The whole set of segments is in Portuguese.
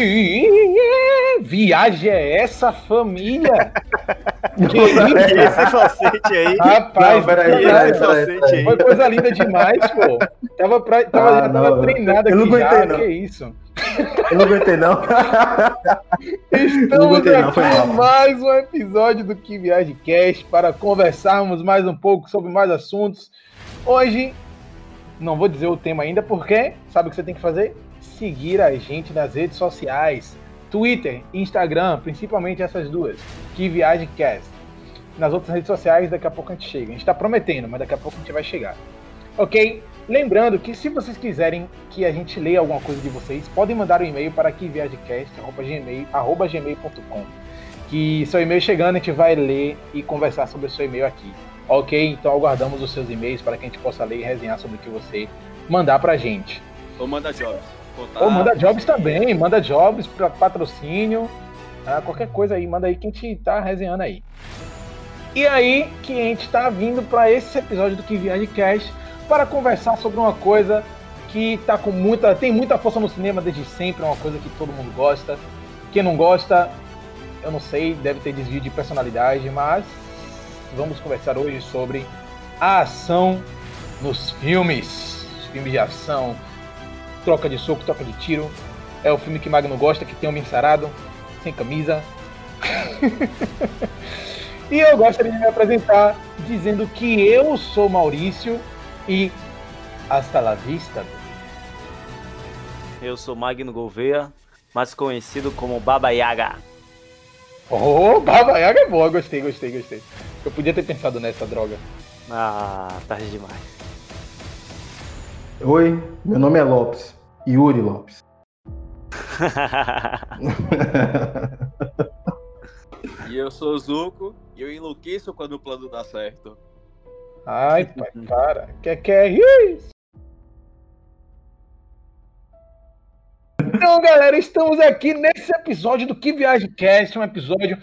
Que viagem é essa, família? Que esse falsete aí. Rapaz, Não, peraí, foi- peraí, coisa linda demais, pô. Tava, pra, tava, Ah, já tava não, treinado eu não aqui já, aguentei, não. que isso. Eu não aguentei, não. Estamos aguentei, não, aqui em mais um episódio do Que Viagem Cast para conversarmos mais um pouco sobre mais assuntos. Hoje, não vou dizer o tema ainda, porque sabe o que você tem que fazer? Seguir a gente nas redes sociais. Twitter, Instagram, principalmente essas duas. Que Viagem Cast. Nas outras redes sociais, daqui a pouco a gente chega. A gente está prometendo, mas daqui a pouco a gente vai chegar. Ok? Lembrando que se vocês quiserem que a gente leia alguma coisa de vocês, podem mandar um e-mail para quiviagecast.gmail.com que seu e-mail chegando, a gente vai ler e conversar sobre o seu e-mail aqui. Ok? Então aguardamos os seus e-mails para que a gente possa ler e resenhar sobre o que você mandar pra gente. Ou manda jobs. Contato, Ou manda jobs também, manda jobs para patrocínio, tá? qualquer coisa aí, manda aí que a gente tá resenhando aí. E aí que a gente tá vindo para esse episódio do Que Viagem Cast para conversar sobre uma coisa que tá com muita, tem muita força no cinema desde sempre, é uma coisa que todo mundo gosta. Quem não gosta, eu não sei, deve ter desvio de personalidade, mas vamos conversar hoje sobre a ação nos filmes, filmes de ação, troca de soco, troca de tiro. É o filme que Magno gosta, que tem homem sarado, sem camisa. e eu gostaria de me apresentar dizendo que eu sou Maurício e hasta la vista. Eu sou Magno Gouveia, mais conhecido como Baba Yaga. Oh, Baba Yaga é boa, gostei, gostei, gostei. Eu podia ter pensado nessa droga. Ah, tarde demais. Oi, meu nome é Lopes. Yuri Lopes. E eu sou o Zuko e eu enlouqueço quando o plano dá certo. Ai, pai, cara, que que é isso? Então, galera, estamos aqui nesse episódio do Que Viagem Cast, um episódio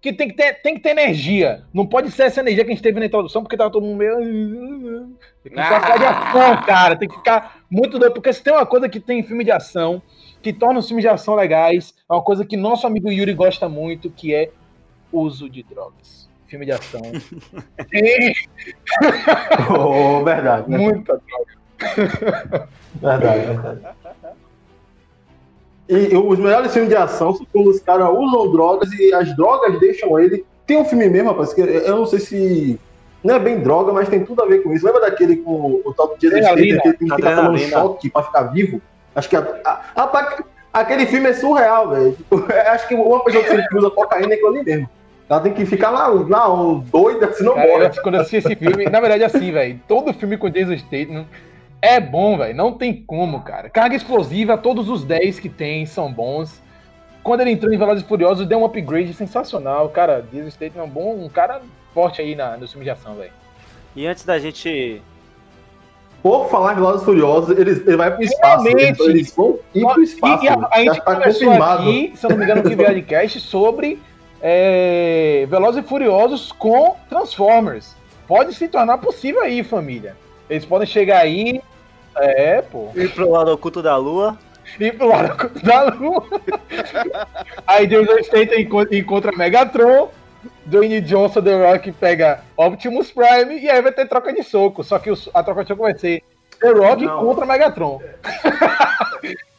que tem que, ter, tem que ter energia. Não pode ser essa energia que a gente teve na introdução, porque tava todo mundo meio. Tem que ficar de ação, cara. Tem que ficar muito doido. Porque se tem uma coisa que tem em filme de ação, que torna os filmes de ação legais, é uma coisa que nosso amigo Yuri gosta muito, que é uso de drogas. Filme de ação. Tem oh, verdade, né? muita droga. verdade, verdade. E os melhores filmes de ação são quando os caras usam drogas e as drogas deixam ele. Tem um filme mesmo, rapaz, que eu não sei se. Não é bem droga, mas tem tudo a ver com isso. Lembra daquele com o tal do Jason Adrenalina. Statham, que ele tem que ficar tomando choque pra ficar vivo? Acho que. A, a- rapaz, aquele filme é surreal, velho. Tipo, acho que uma pessoa que usa cocaína é aquilo ali mesmo. Ela tem que ficar lá, lá doida, senão morre. quando eu assisti esse filme, na verdade, assim, velho, todo filme com Jason Statham é bom, velho, não tem como, cara. Carga explosiva, todos os 10 que tem são bons. Quando ele entrou em Velozes e Furiosos, deu um upgrade sensacional, cara. Jason Statham é um bom, um cara forte aí na, no filme de ação, velho. E antes da gente. Por falar em Velozes e Furiosos, eles, ele vai pro espaço. Finalmente! Eles, vão ir pro espaço. E, e a, a já gente tá conversou confirmado. aqui, se eu não me engano, que viagem cast sobre é, Velozes e Furiosos com Transformers. Pode se tornar possível aí, família. Eles podem chegar aí. É, pô. Ir pro lado oculto da lua. ir pro lado da lua. Aí Jason Statham encontra, Megatron, Dwayne Johnson, The Rock pega Optimus Prime e aí vai ter troca de soco. Só que o- a troca de soco vai ser The Rock Não. contra Megatron.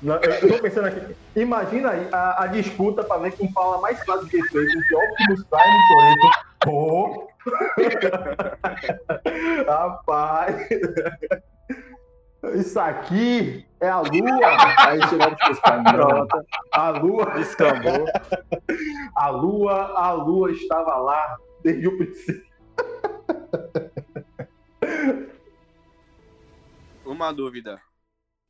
Não, eu, eu tô pensando aqui. Imagina aí a, a disputa pra ver quem fala mais claro de respeito entre Optimus Prime e Toretto. Oh. Rapaz. Isso aqui é a lua. Aí chegou o Optimus Prime. Pronto. A lua, Descambou. a lua, a lua estava lá desde o princípio. Uma dúvida.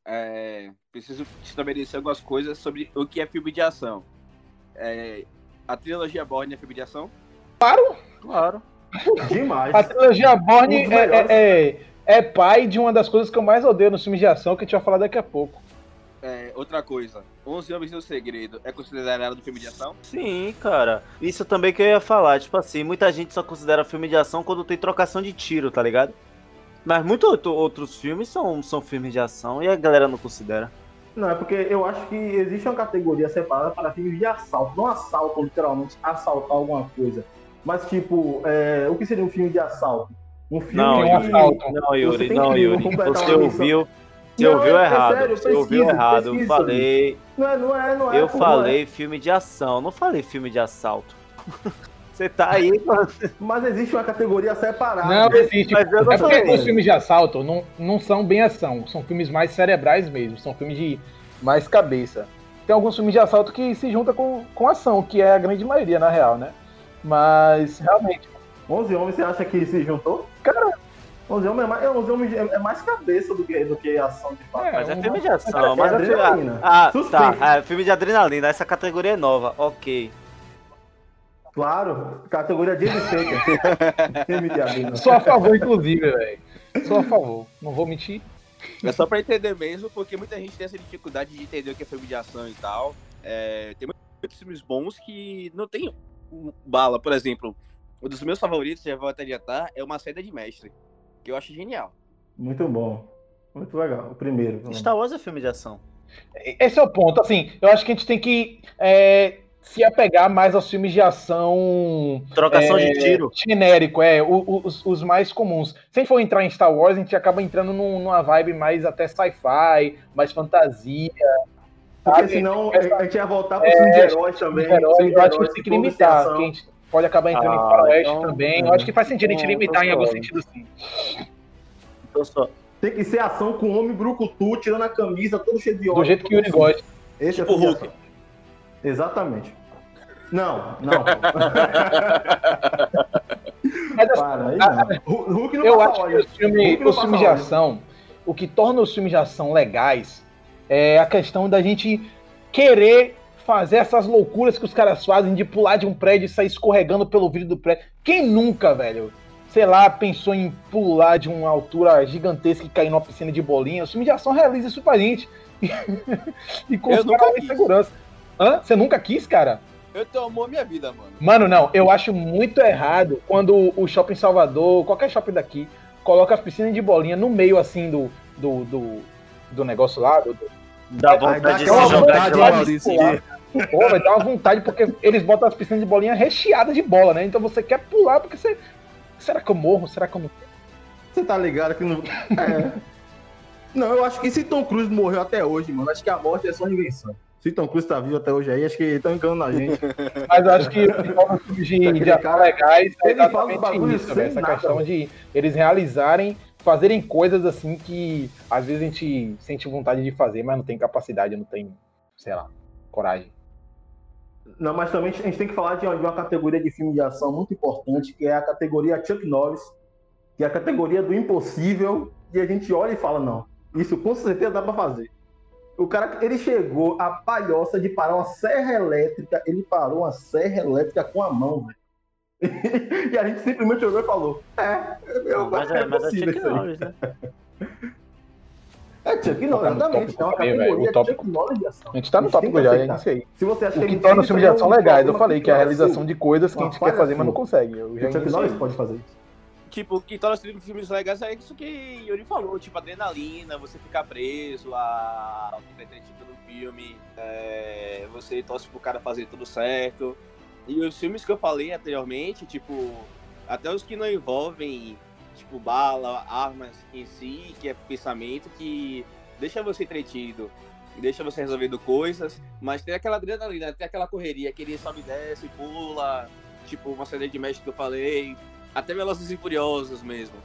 É, preciso estabelecer algumas coisas sobre o que é filme de ação. É, a trilogia Bourne é filme de ação? Claro. Demais. A trilogia Borne Um é, é- é- pai de uma das coisas que eu mais odeio nos filmes de ação, que a gente vai falar daqui a pouco. É, outra coisa, 11 Homens no Segredo é considerado um filme de ação? Sim, cara. Isso também que eu ia falar. Tipo assim, muita gente só considera filme de ação quando tem trocação de tiro, tá ligado? Mas muitos outro- outros filmes são, são filmes de ação e a galera não considera. Não, é porque eu acho que existe uma categoria separada para filmes de assalto. Não assalto, literalmente, assaltar alguma coisa. Mas, tipo, é, o que seria um filme de assalto? Um filme Não, um que- assalto. Não, Yuri, não, Yuri. Você ouviu. Você Não, ouviu é errado. sério, você ouviu errado. Eu falei. Não é, não é, não é. Eu é. falei filme de ação, não falei filme de assalto. Você tá aí, mano. Mas existe uma categoria separada. Não existe. Mas eu não É porque falei. os filmes de assalto não, não são bem ação, são filmes mais cerebrais mesmo, são filmes de mais cabeça. Tem alguns filmes de assalto que se juntam com, com ação, que é a grande maioria, na real, né? Mas, realmente, 11 homens, você acha que se juntou? Cara- 11 homens é mais, é, 11 homens é é mais cabeça do que, do que ação de fato. É, Mas é um- filme de ação. é Mas é filme. adrenalina. Ah, Suspense. tá. É filme de adrenalina. Essa categoria é nova. Ok. Claro, categoria de Staker. Filme de adrenalina. sou a favor, inclusive, velho. Sou a favor, não vou mentir. É só pra entender mesmo, porque muita gente tem essa dificuldade de entender o que é filme de ação e tal. É, tem muitos filmes bons que não tem bala. Por exemplo, um dos meus favoritos, já vou até adiantar, é Uma Saída de Mestre, que eu acho genial. Muito bom. Muito legal. O primeiro. Star Wars é filme de ação. Esse é o ponto, assim, eu acho que a gente tem que é, se apegar mais aos filmes de ação Trocação É, de tiro. genérico, é, os, os mais comuns. Se a gente for entrar em Star Wars, a gente acaba entrando num- numa vibe mais até sci-fi, mais fantasia, Porque sabe? senão a gente ia voltar pro filme de heróis também. herói, eu acho que tem que limitar, que a pode acabar entrando em Ah, faroeste então, também. é. Eu acho que faz sentido a gente Então, limitar em algum concordo. sentido sim. Então, só- Tem que ser ação com homem brucutu, tirando a camisa, todo cheio de Do óleo. jeito que o Yuri gosta. Esse Tipo é filme de Hulk. ação. Exatamente. Não, não. Mas assim, Para, aí não. Hu- Hulk não eu acho que óleo. os, filme- os passa filmes de óleo. ação, o que torna os filmes de ação legais é a questão da gente querer fazer essas loucuras que os caras fazem de pular de um prédio e sair escorregando pelo vidro do prédio. Quem nunca, velho? Sei lá, pensou em pular de uma altura gigantesca e cair numa piscina de bolinha. Os filmes de ação realizam isso pra gente. e com segurança. Hã? Você nunca quis, cara? Eu tomou minha vida, mano. Mano, não, eu acho muito errado quando o shopping Salvador, qualquer shopping daqui, coloca as piscinas de bolinha no meio assim do, do, do, do negócio lá. Do, Dá vontade de se jogar vontade, de hein, lado. Maurício? Pô, vai dar uma vontade, porque eles botam as piscinas de bolinha recheadas de bola, né? Então você quer pular, porque você. Será que eu morro? Será que eu não. Você tá ligado que não. É. Não, eu acho que se Tom Cruise morreu até hoje, mano, acho que a morte é só invenção. Se Tom Cruise tá vivo até hoje aí, acho que estão enganando a gente. Mas eu acho que de, de ação cara, legais é exatamente isso, velho. Essa nada, questão velho. de eles realizarem, fazerem coisas assim que às vezes a gente sente vontade de fazer, mas não tem capacidade, não tem, sei lá, coragem. Não, mas também a gente tem que falar de uma, de uma categoria de filme de ação muito importante, que é a categoria Chuck Norris, que é a categoria do impossível, e a gente olha e fala, não, isso com certeza dá pra fazer. O cara, ele chegou a palhoça de parar uma serra elétrica, ele parou uma serra elétrica com a mão, velho. e a gente simplesmente olhou e falou, é, eu, Mas é, é, mas é Chuck. Norris, né? É Chuck Norris, Tá no exatamente. tópico É uma também, velho, categoria o tópico- Chuck Norris de ação. A gente tá no tópico que já, é aceitar. isso aí. Se você acha O que que ele torna os filmes de é ação legais, eu falei que é a realização de coisas que a gente quer fazer, mas não consegue. O Chuck. Norris pode fazer isso. Tipo, o que torna os filmes legais é isso que Yuri falou, tipo, adrenalina, você ficar preso a que tá entretido no filme, é, você torce pro cara fazer tudo certo. E os filmes que eu falei anteriormente, tipo, até os que não envolvem, tipo, bala, armas em si, que é pensamento, que deixa você entretido, deixa você resolvendo coisas, mas tem aquela adrenalina, tem aquela correria, que ele sobe e desce, pula, tipo, uma cena de mestre que eu falei, até Velozes e Furiosos mesmo.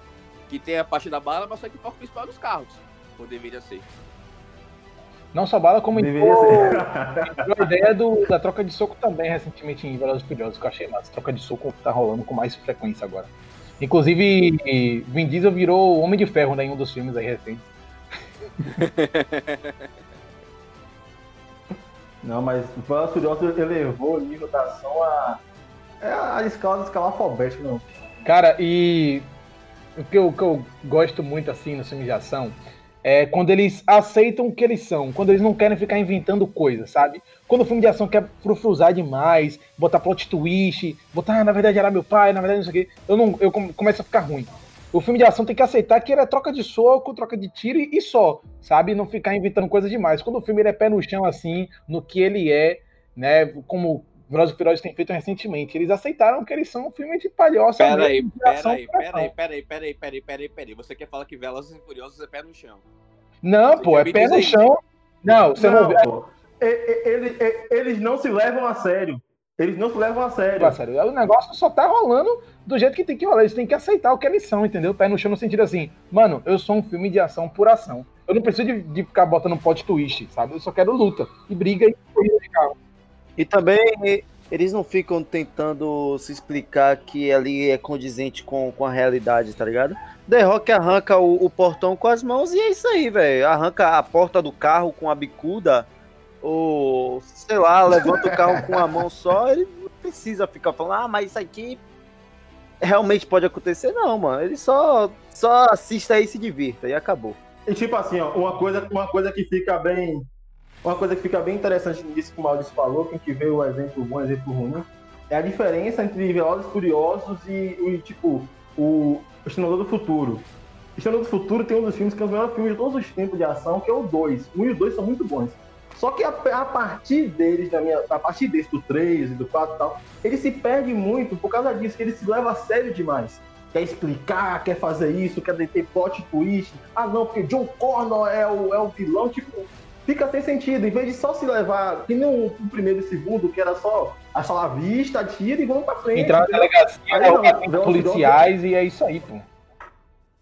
Que tem a parte da bala, mas só que o foco principal é nos carros. Ou deveria ser. Não só bala, como entrou, entrou a ideia do- da troca de soco também recentemente em Velozes e Furiosos, que eu achei massa. Troca de soco tá rolando com mais frequência agora. Inclusive, Vin Diesel virou Homem de Ferro né, em um dos filmes aí recentes. Não, mas o Velozes e Furiosos elevou o nível da ação a. É a escala de escala alfabética, não. Cara, e o que eu, que eu gosto muito assim no filme de ação é quando eles aceitam o que eles são, quando eles não querem ficar inventando coisas, sabe? Quando o filme de ação quer frufruzar demais, botar plot twist, botar, ah, na verdade era meu pai, na verdade não sei o quê, eu, não, eu come- começo a ficar ruim. O filme de ação tem que aceitar que ele é troca de soco, troca de tiro e, só, sabe? Não ficar inventando coisas demais. Quando o filme ele é pé no chão, assim, no que ele é, né? Como Velozes e Furiosos tem feito recentemente. Eles aceitaram que eles são um filme de palhoça. Pera aí, mesmo, de pera ação aí, por pera ação. aí, pera aí, pera aí, pera aí, pera aí, pera aí. Você quer falar que Velozes e Furiosos é pé no chão? Não, Você pô, é pé no chão. Não, você não, Não, ele- e- eles não se levam a sério. Eles não se levam a sério. Parceiro, o negócio só tá rolando do jeito que tem que rolar. Eles têm que aceitar o que eles são, entendeu? Pé no chão no sentido assim, mano, eu sou um filme de ação por ação. Eu não preciso de, de ficar botando plot twist, sabe? Eu só quero luta e briga e corrida de carro. E também eles não ficam tentando se explicar que ali é condizente com, com a realidade, tá ligado? The Rock arranca o, o portão com as mãos e é isso aí, velho. Arranca a porta do carro com a bicuda, ou sei lá, levanta o carro com a mão só. Ele não precisa ficar falando, ah, mas isso aqui realmente pode acontecer, não, mano. Ele só, só assista aí e se divirta e acabou. E tipo assim, ó, uma coisa, uma coisa que fica bem. Uma coisa que fica bem interessante nisso que o Maurício falou, que vê o exemplo bom, o exemplo ruim, é a diferença entre Velozes e Furiosos e, o tipo, o Exterminador do Futuro. Exterminador do Futuro tem um dos filmes que é dos melhores filmes de todos os tempos de ação, que é o 2. O 1 e o 2 são muito bons. Só que a, a partir deles, na minha, a partir desse, do 3 e do 4 e tal, ele se perde muito por causa disso, que ele se leva a sério demais. Quer explicar, quer fazer isso, quer ter plot twist. Ah, não, porque John Connor é o, é o vilão. Tipo, fica sem sentido. Em vez de só se levar, que nem o, o primeiro e o segundo, que era só a sala vista, atira e vamos pra frente. Entrar na delegacia, Aí não, e policiais e é isso aí, pô.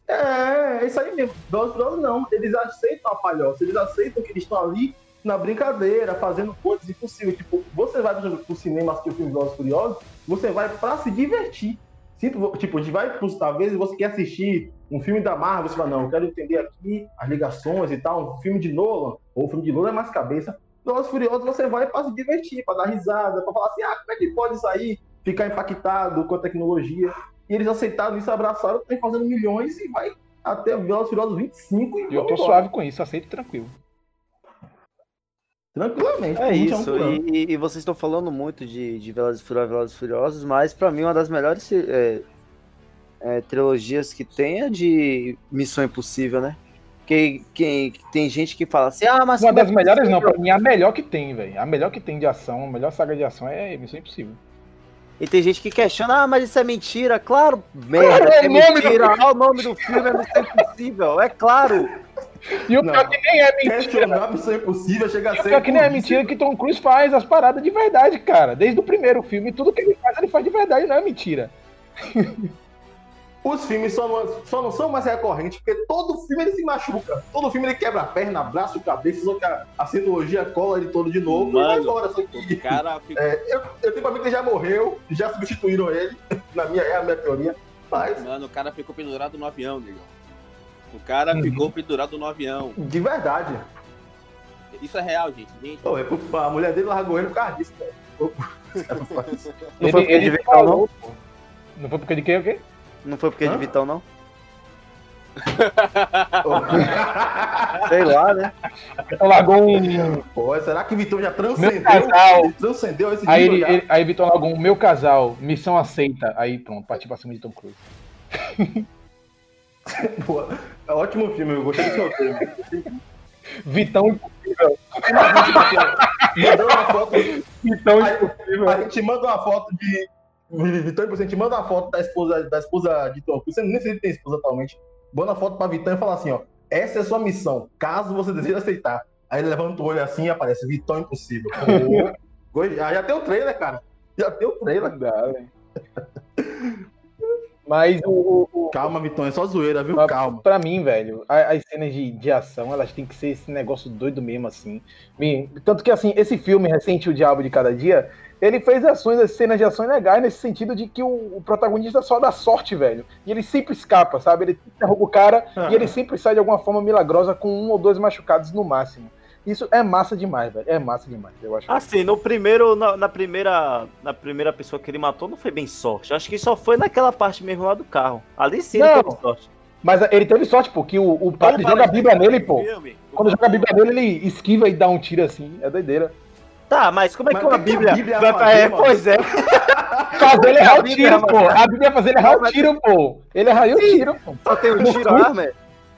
É, é isso aí mesmo. E Furiosos não. Eles aceitam a palhoça. Eles aceitam que eles estão ali na brincadeira, fazendo coisas impossíveis. Tipo, você vai pro cinema assistir o filme Velozes Furiosos, você vai pra se divertir. Sinto, tipo, a gente vai, vezes você quer assistir um filme da Marvel, você fala, não, eu quero entender aqui as ligações e tal, um filme de Nolan, ou um filme de Nolan é mais cabeça. Velozes Furiosos você vai pra se divertir, pra dar risada, pra falar assim, ah, como é que pode sair, ficar impactado com a tecnologia. E eles aceitaram isso, abraçaram, estão fazendo milhões e vai até Velozes Furiosos 25 e eu tô embora. suave com isso, aceito tranquilo. Tranquilamente. É um isso, e, e vocês estão falando muito de, de Velozes e Furiosos, Velozes Furiosos, mas pra mim uma das melhores é, é, trilogias que tem é de Missão Impossível, né? Que, que, que tem gente que fala assim, ah, mas... Uma é das melhores não, pra mim é a melhor que tem, velho. A melhor que tem de ação, a melhor saga de ação é Missão Impossível. E tem gente que questiona, ah, mas isso é mentira. Claro, merda, é é, o nome do mentira. Olha o nome do filme, é Missão Impossível, é claro. E o Não. pior que nem é mentira. Questionar Missão Impossível chega a E o ser. pior que nem é mentira que Tom Cruise faz as paradas de verdade, cara. Desde o primeiro filme, tudo que ele faz, ele faz de verdade, não é mentira. Os filmes só não, só não são mais recorrentes, porque todo filme ele se machuca. Todo filme ele quebra a perna, braço, cabeça, só que a, a cirurgia cola ele todo de novo e vai Mano, embora. Só O que cara fica. é, eu, eu tenho pra mim que ele já morreu, já substituíram ele. Na minha, é a minha teoria. Mas, Mano, o cara ficou pendurado no avião, negão. O cara Uhum. ficou pendurado no avião. de verdade. Isso é real, gente. gente Pô, é por- a mulher dele largou ele por causa disso, velho. Não foi Ele, porque ele de Vitão, falou, pô. Não foi porque de quê, o quê? Não foi porque é de Hã? Vitão, não? Sei lá, né? Então largou um. Pô, será que Vitão já Meu transcendeu? casal. Ele transcendeu esse Aí, ele, ele- aí Vitor largou um meu casal, missão aceita. Aí pronto, partiu pra cima de Tom Cruise. É ótimo filme, eu gostei desse roteiro. Vitão, Mandou uma foto Vitão Aí- impossível. A gente manda uma foto de. Vitão, a gente manda uma foto da esposa, da esposa de Tom Cruise. Você nem sei se ele tem esposa atualmente. Manda uma foto pra Vitão e fala assim: ó. Essa é a sua missão, caso você deseje aceitar. Aí ele levanta o olho assim e aparece: Vitão Impossível. Pô, já, já tem o trailer, cara. Já tem o trailer. Dá, velho. Mas o, o, Calma, Vitão, é só zoeira, viu? Calma. pra mim, velho, as cenas de, de ação, elas têm que ser esse negócio doido mesmo, assim. Tanto que, assim, esse filme recente, O Diabo de Cada Dia, ele fez ações, as cenas de ações legais, nesse sentido de que o, o protagonista só dá sorte, velho. E ele sempre escapa, sabe? Ele derruba o cara e ele sempre sai de alguma forma milagrosa com um ou dois machucados no máximo. Isso é massa demais, velho. É massa demais, eu acho. Assim, no primeiro, na, na primeira, na primeira pessoa que ele matou, não foi bem sorte. Acho que só foi naquela parte mesmo lá do carro. Ali sim ele Não. teve sorte. Mas ele teve sorte, pô, que o, o padre joga a Bíblia nele, pô. Filme, Quando joga a Bíblia nele, ele esquiva e dá um tiro assim. É doideira. Tá, mas como é Mas que uma Bíblia, Bíblia vai fazer, é? Pois é. fazer ele errar o tiro, pô. A Bíblia ia fazer ele errar o tiro, pô. Ele erraria o tiro, pô. Só tem um tiro arma.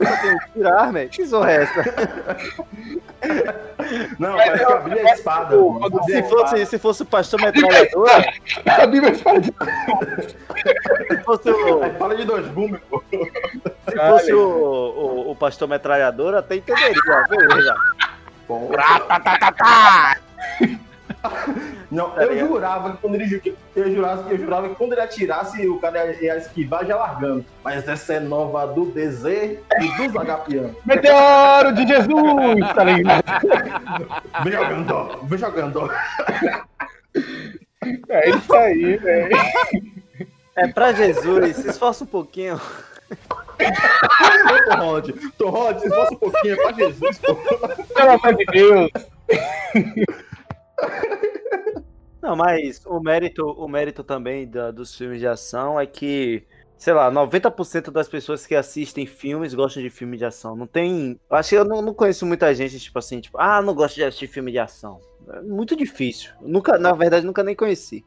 Só tem um tiro arma. Que zorra é essa? Não, parece que a Bíblia é espada. Quando- A Bíblia Se é fosse, se fosse o pastor metralhadora, A Bíblia fala de se fosse o, fala de dois gumes, pô. se fosse o, o, o pastor metralhadora, até entenderia. Beleza. Bom, Não, Tá eu ligado? jurava que quando ele eu jurava, eu jurava que quando ele atirasse, o cara ia, ia esquivar já largando. Mas essa é nova do DZ e dos Agapianos. Meteoro de Jesus, tá ligado? Vem jogando, vem jogando. É isso aí, velho. É pra Jesus, se esforça um pouquinho. Ô, Torrod, Torrod, se fosse um pouquinho, é pra Jesus, pô. Pelo amor de Deus. Não, mas o mérito, o mérito também da- dos filmes de ação é que, sei lá, 90% das pessoas que assistem filmes gostam de filme de ação. Não tem. Eu acho que eu não, não conheço muita gente, tipo assim, tipo, ah, não gosto de assistir filme de ação. É muito difícil. Nunca, na verdade, nunca nem conheci.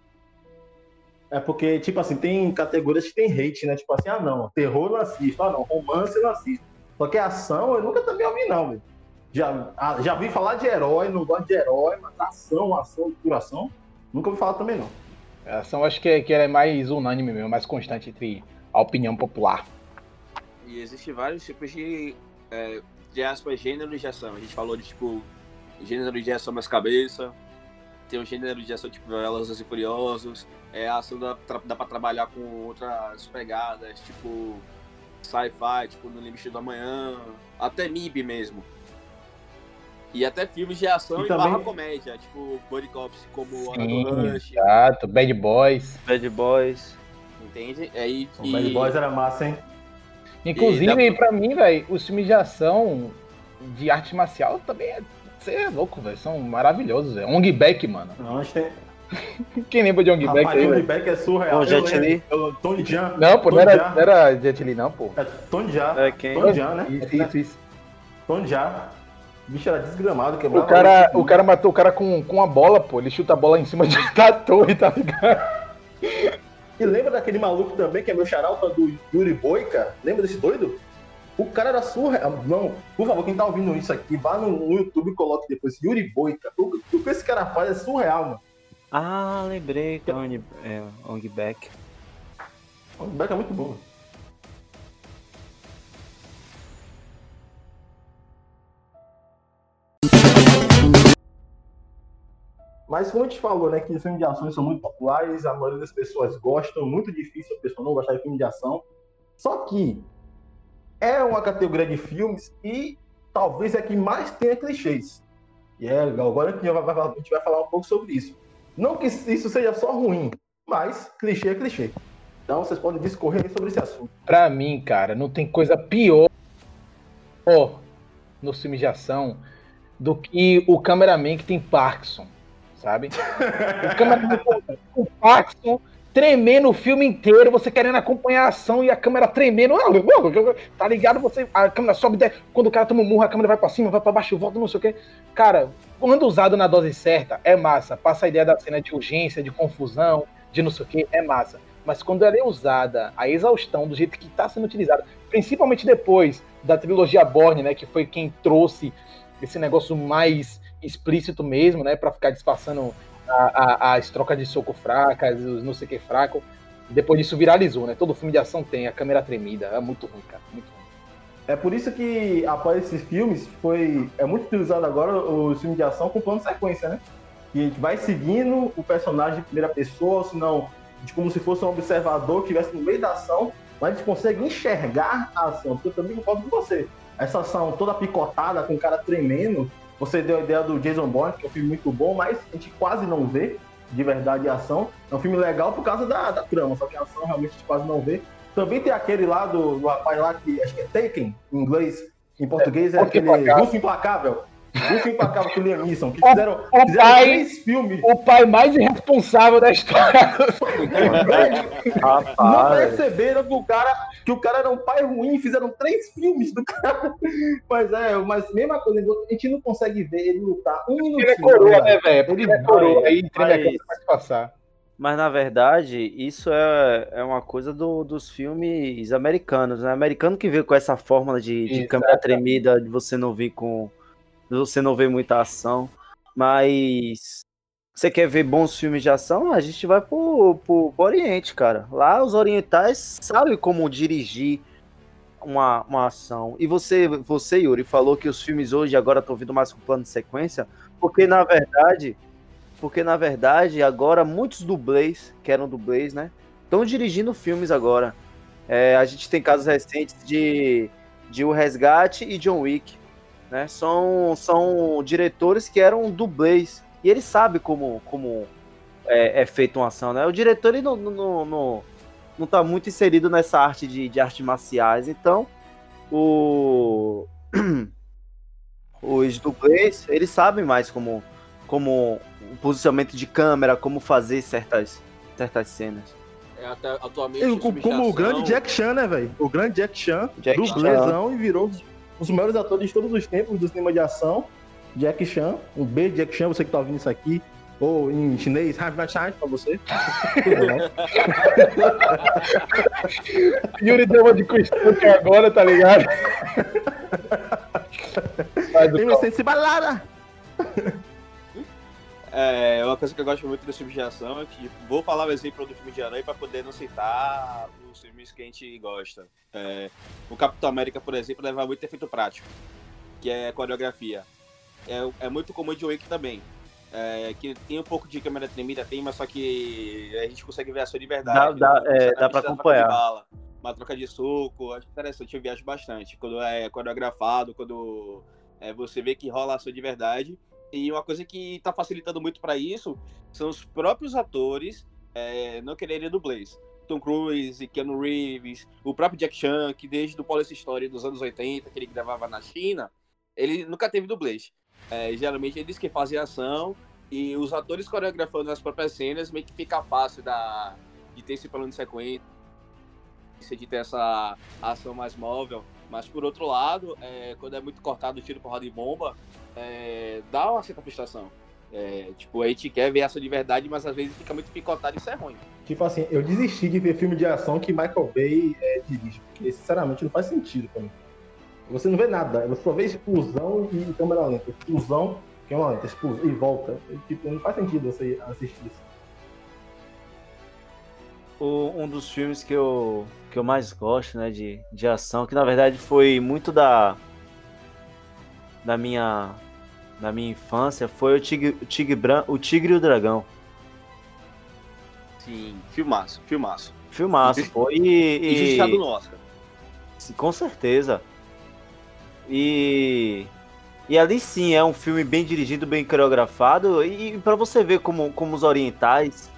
É porque, tipo assim, tem categorias que tem hate, né? Tipo assim, ah não, terror eu não assisto, ah não, romance eu não assisto. Só que ação eu nunca também ouvi, não, velho. Já, ah, já vi falar de herói, não gosto de herói, mas ação, ação, curação, nunca ouvi falar também, não. A ação acho que, é- que ela é mais unânime mesmo, mais constante entre a opinião popular. E existem vários tipos de, é, de aspas, gêneros de ação. A gente falou de, tipo, gênero de ação mais cabeça. Tem o gênero de ação, tipo, Velozes e Furiosos. É, a ação dá, dá pra trabalhar com outras pegadas, tipo, sci-fi, tipo, No Limite do Amanhã. Até MIB mesmo. E até filmes de ação E e, também- barra comédia, tipo, Body Cops, como Sim, Rush, exato. Bad Boys. Bad Boys. entende? Aí, O Bad Boys era massa, hein? Inclusive, E dá pra mim, velho, os filmes de ação de arte marcial também é. Você é louco, velho. São maravilhosos, velho. Ong Bak, mano. Não, a gente tem. Quem lembra de Ong aí, Tony velho? Beck é surreal. Eu Jet. Li. Tony Jaa. Não, pô, não era, não era Jet Li, não, pô. É, Tony Jaa. É quem? Tony Jaa, né? Isso, isso, isso. Tony Jaa. O bicho era desgramado, O cara, o cara matou o cara com, com a bola, pô. Ele chuta a bola em cima de, da torre, tá ligado? E lembra daquele maluco também, que é meu xaralpa do Yuri Boica? Lembra desse doido? O cara era surreal. Não, por favor, quem tá ouvindo isso aqui, vá no, no YouTube e coloque depois Yuri Boica. O, o que esse cara faz é surreal, mano. Ah, lembrei. que é Ong, é, Ong Back. Beck é muito bom. Mas como a gente falou, né, que filmes de ação são muito populares, a maioria das pessoas gostam, muito difícil a pessoa não gostar de filme de ação. Só que é uma categoria de filmes que talvez é que mais tenha clichês. E é agora que a gente vai- falar um pouco sobre isso. Não que isso seja só ruim, mas clichê é clichê. Então vocês podem discorrer sobre esse assunto. Pra mim, cara, não tem coisa pior ó, nos filmes de ação do que o cameraman que tem Parkinson, sabe? O cameraman com Parkinson tremendo o filme inteiro, você querendo acompanhar a ação e a câmera tremendo. Tá ligado? Você, a câmera sobe, quando o cara toma um murro, a câmera vai pra cima, vai pra baixo, volta, não sei o quê. Cara, quando usado na dose certa, é massa. Passa a ideia da cena de urgência, de confusão, de não sei o quê, é massa. Mas quando ela é usada a exaustão, do jeito que está sendo utilizada, principalmente depois da trilogia Borne, né, que foi quem trouxe esse negócio mais explícito mesmo, né, para ficar disfarçando a, a, as trocas de soco fracas, os não sei o que fraco. Depois disso viralizou, né? Todo filme de ação tem a câmera tremida. É muito ruim, cara. Muito ruim. É por isso que, após esses filmes, foi é muito utilizado agora os filmes de ação com plano de sequência, né? Que a gente vai seguindo o personagem de primeira pessoa, ou se não, de como se fosse um observador que estivesse no meio da ação, mas a gente consegue enxergar a ação. Porque eu também concordo com você. Essa ação toda picotada, com o cara tremendo, você deu a ideia do Jason Bourne, que é um filme muito bom, mas a gente quase não vê de verdade a ação. É um filme legal por causa da, da trama, só que a ação realmente a gente quase não vê. Também tem aquele lá do, do rapaz lá que acho que é Taken, em inglês, em português é, É, aquele. Russo Implacável. Russo Implacável com o Liam Neeson, que O- fizeram, o fizeram pai- três filmes. O pai mais irresponsável da história. Não perceberam que o cara que o cara era um pai ruim, fizeram três filmes do cara. Mas é, mas mesma coisa, a gente não consegue ver ele lutar um minutinho. Ele é coroa, cara. né, velho? Ele é coroa. Aí treme a Mas- câmera faz passar. Mas na verdade, isso é, é uma coisa do, dos filmes americanos, né? Americano que veio com essa fórmula de, de câmera tremida, de você não vir com. Você não ver muita ação. Mas você quer ver bons filmes de ação? A gente vai pro, pro, pro Oriente, cara. Lá os orientais sabem como dirigir uma, uma ação. E você, você, Yuri, falou que os filmes hoje agora estão vindo mais com plano de sequência, porque na verdade porque na verdade agora muitos dublês, que eram dublês, né, estão dirigindo filmes agora. É, a gente tem casos recentes de, de O Resgate e John Wick, né, são, são diretores que eram dublês e ele sabe como, como é, é feita uma ação, né, o diretor ele não, não, não, não tá muito inserido nessa arte de, de artes marciais, então o... os dublês, eles sabem mais como, como o posicionamento de câmera, como fazer certas, certas cenas. É, até atualmente. Como, como o grande Jack Chan, né, velho? O grande Jack Chan, Jack dublêzão e virou um dos maiores atores de todos os tempos do cinema de ação. Jack Chan, um beijo, Jack Chan, você que tá ouvindo isso aqui. Ou em chinês, chance pra você. Yuri deu uma de costume agora, tá ligado? Tem você se balada. É, uma coisa que eu gosto muito desse filme de ação é que vou falar o exemplo do filme de aranha para poder não citar os filmes que a gente gosta. É, o Capitão América, por exemplo, leva muito efeito prático, que é coreografia. É, é muito comum de Wake também. É, que tem um pouco de câmera tremida, tem, mas só que a gente consegue ver a sua liberdade. Dá, dá, é, dá para acompanhar. Bala, uma troca de soco, acho interessante, eu viajo bastante. Quando é coreografado, quando é, você vê que rola a sua de verdade. E uma coisa que está facilitando muito para isso são os próprios atores é, não quererem dublês. Tom Cruise, Keanu Reeves, o próprio Jack Chan, que desde o Police Story dos anos 80, que ele gravava na China, ele nunca teve dublês. É, geralmente eles que fazem ação e os atores coreografando as próprias cenas meio que fica fácil da, de ter esse plano de sequência, de ter essa ação mais móvel. Mas por outro lado, é, quando é muito cortado tiro, porrada e bomba, é, dá uma certa frustração. É, tipo, a gente quer ver essa de verdade, mas às vezes fica muito picotado e isso é ruim. Tipo assim, eu desisti de ver filme de ação que Michael Bay é, dirige, porque sinceramente não faz sentido pra mim. Você não vê nada, você só vê explosão e câmera lenta. Explosão, câmera lenta, explosão e volta. E, tipo, não faz sentido você assistir isso. O, um dos filmes que eu, que eu mais gosto, né, de, de ação, que na verdade foi muito da da minha da minha infância foi o Tigre, o Tigre, Bran, o Tigre e o Dragão. Sim, filmaço, filmaço. Filmaço, foi. E, e... no Oscar. Com certeza. E. E ali sim é um filme bem dirigido, bem coreografado. E, e para você ver como, como os orientais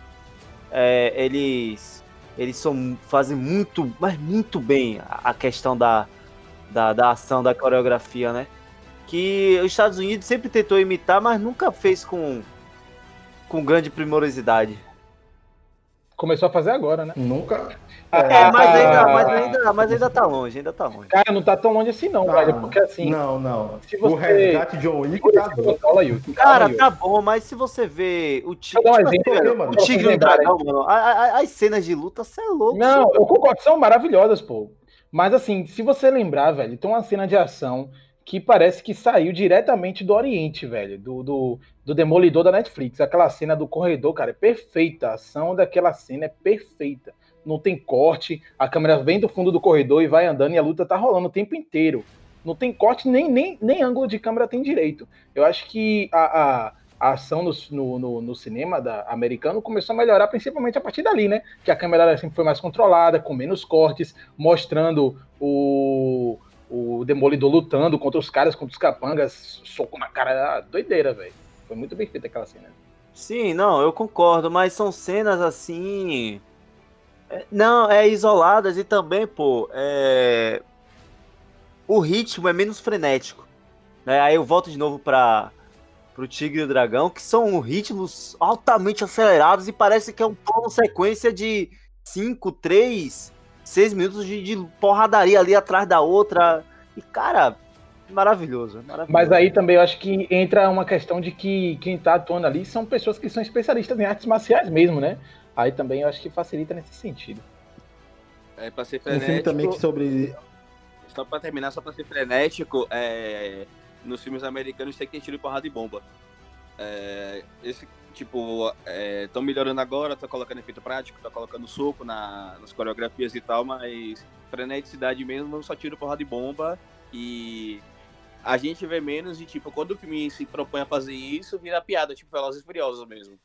é, eles eles são, fazem muito, mas muito bem a, a questão da, da, da ação, da coreografia, né? Que os Estados Unidos sempre tentou imitar, mas nunca fez com, com grande primorosidade. Começou a fazer agora, né? Nunca. É, é mas, ainda, mas, ainda, mas ainda tá longe, ainda tá longe. Cara, não tá tão longe assim não, Não, velho. Porque assim. Não, não. Se você... O resgate de John Wick tá aí, Cara, tá bom, mas se você vê o tigre. Dar um tipo, exemplo, o tigre e o dragão, mano. As cenas de luta, você é louco. Não, eu concordo, são maravilhosas, pô. Mas assim, se você lembrar, velho, tem uma cena de ação que parece que saiu diretamente do Oriente, velho, do, do, do Demolidor da Netflix. Aquela cena do corredor, cara, é perfeita. A ação daquela cena é perfeita. Não tem corte, a câmera vem do fundo do corredor e vai andando e a luta tá rolando o tempo inteiro. Não tem corte, nem, nem, nem ângulo de câmera tem direito. Eu acho que a, a, a ação no, no, no, cinema da, americano começou a melhorar principalmente a partir dali, né? Que a câmera sempre foi mais controlada, com menos cortes, mostrando o, o Demolidor lutando contra os caras, contra os capangas, soco na cara, doideira, velho. Foi muito bem feita aquela cena. Sim, não, eu concordo, mas são cenas assim. é, Não, é isoladas e também, pô, é... o ritmo é menos frenético. Né? Aí eu volto de novo para pro Tigre e o Dragão, que são ritmos altamente acelerados e parece que é um plano sequência de 5, 3, 6 minutos de, de porradaria ali atrás da outra. E, cara, maravilhoso, maravilhoso. Mas aí também eu acho que entra uma questão de que quem tá atuando ali são pessoas que são especialistas em artes marciais mesmo, né? Aí também eu acho que facilita nesse sentido. É, pra ser Um filme frenético, também que sobre. só pra terminar, só pra ser frenético, é, nos filmes americanos tem que ter tiro porrada e bomba. É, esse, tipo, estão melhorando agora, estão colocando efeito prático, estão colocando soco na, nas coreografias e tal, mas freneticidade mesmo, só tiro, porrada e bomba. E a gente vê menos de, tipo, quando o filme se propõe a fazer isso, vira piada, tipo Velozes e Furiosos mesmo.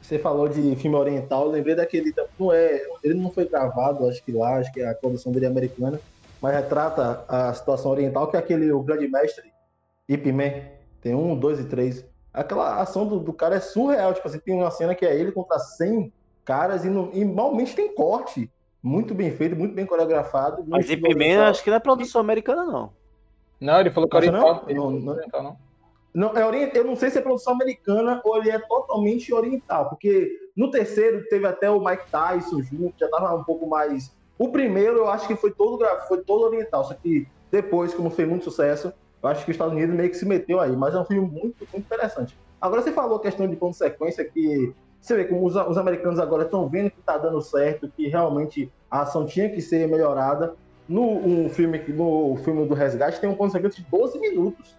Você falou de filme oriental, lembrei daquele. Não é, ele não foi gravado, acho que lá, acho que a produção dele é americana, mas retrata a situação oriental, que é aquele O Grande Mestre, Ip Man. Tem um, dois e três. Aquela ação do, do cara é surreal. Tipo assim, tem uma cena que é ele contra 100 caras e, não, e malmente tem corte. Muito bem feito, muito bem coreografado. Mas Ip Man oriental. acho que não é produção americana, não. Não, ele falou que Acha oriental. não? Não, oriental, não. Não, é orient... Eu não sei se é produção americana ou ele é totalmente oriental, porque no terceiro teve até o Mike Tyson junto, já tava um pouco mais. O primeiro eu acho que foi todo, foi todo oriental, só que depois, como fez muito sucesso, eu acho que os Estados Unidos meio que se meteu aí, mas é um filme muito, muito interessante. Agora você falou a questão de consequência que você vê como os, os americanos agora estão vendo que tá dando certo, que realmente a ação tinha que ser melhorada. No um filme, no filme do Resgate tem um consequência de 12 minutos.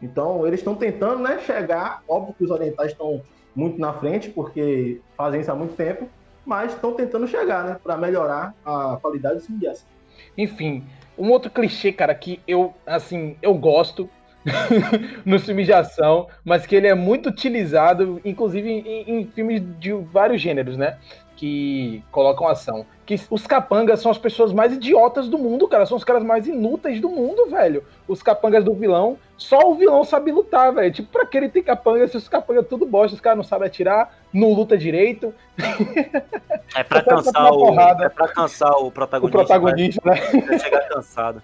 Então, eles estão tentando né, chegar. Óbvio que os orientais estão muito na frente, porque fazem isso há muito tempo, mas estão tentando chegar né, para melhorar a qualidade do filme de ação. Enfim, um outro clichê, cara, que eu, assim, eu gosto no filme de ação, mas que ele é muito utilizado, inclusive em, em filmes de vários gêneros, né? Que colocam ação. Que os capangas são as pessoas mais idiotas do mundo, cara. São os caras mais inúteis do mundo, velho. Os capangas do vilão, só o vilão sabe lutar, velho. Tipo, pra que ele tem capanga se os capangas tudo bosta, os caras não sabem atirar, não luta direito. É pra cansar o. É pra cansar o O protagonista. protagonista, né? Chegar cansado.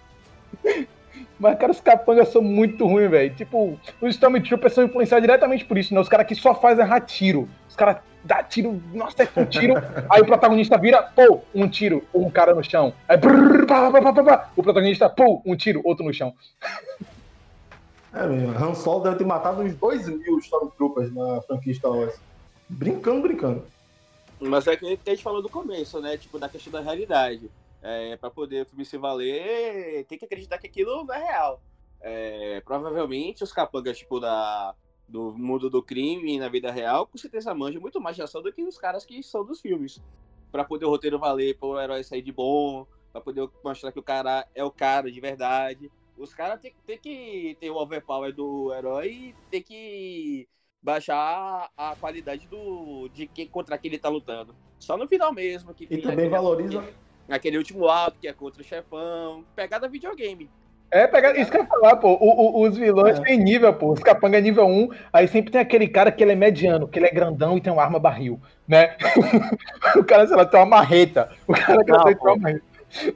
Mas, cara, os capangas são muito ruins, velho. Tipo, os Stormtroopers são influenciados diretamente por isso, né? Os caras que só fazem errar tiro. Os caras dá tiro, nossa, é um tiro. aí o protagonista vira, pô, um tiro, um cara no chão. Aí, brrr, pá, pá, pá, pá, pá. o protagonista, pô, um tiro, outro no chão. É mesmo. Han Solo deve ter matado uns 2 mil Stormtroopers na franquia Star Wars. Brincando, brincando. Mas é que a gente falou do começo, né? Tipo, da questão da realidade. É, para poder o filme se valer, tem que acreditar que aquilo é real. É, provavelmente os capangas, tipo, da, do mundo do crime na vida real, com certeza manjam muito mais de ação do que os caras que são dos filmes. Pra poder o roteiro valer, para o herói sair de bom, pra poder mostrar que o cara é o cara de verdade. Os caras tem, tem que ter o overpower do herói e tem que baixar a qualidade do de quem contra quem ele tá lutando. Só no final mesmo. Que E também valoriza. Aquele último alto que é contra o chefão. Pegada videogame. É, pegar, isso que eu ia falar, pô. O- o- os vilões É. têm nível, pô. Os capangas é nível 1, aí sempre tem aquele cara que ele é mediano, que ele é grandão e tem uma arma barril, né? o cara, sei lá, tem uma marreta. O cara que Não, tem uma marreta.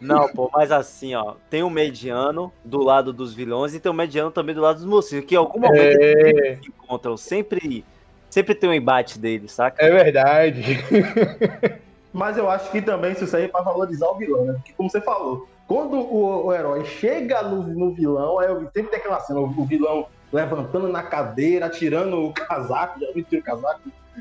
Não, pô, mas assim, ó, tem um mediano do lado dos vilões e tem um mediano também do lado dos mocinhos, que em algum momento eles É, se encontram, sempre, sempre tem um embate deles, saca? é verdade. Mas eu acho que também isso serve para valorizar o vilão, né? Porque, como você falou, quando o, o herói chega no, no vilão, aí eu- sempre tem aquela cena, o, o vilão levantando na cadeira, tirando o casaco, já viu, tira o casaco,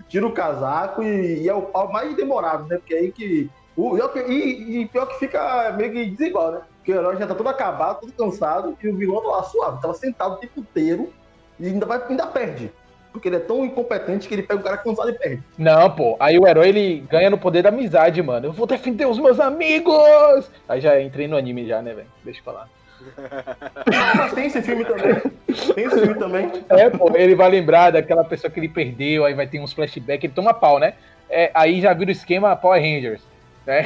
tira o casaco e, e é o pau mais demorado, né? Porque aí que. O, e, é e, e pior que fica meio que desigual, né? Porque o herói já tá todo acabado, todo cansado, e o vilão lá suave, tava sentado o tempo inteiro e ainda, vai, ainda perde. Porque ele é tão incompetente que ele pega o cara cansado e perde. Não, pô. Aí o herói ele ganha no poder da amizade, mano. Eu vou defender os meus amigos! Aí já entrei no anime já, né, velho? Deixa eu falar. Mas tem esse filme também. Tem esse filme também. É, pô, ele vai lembrar daquela pessoa que ele perdeu, aí vai ter uns flashbacks, ele toma pau, né? É, aí já vira o esquema Power Rangers, né?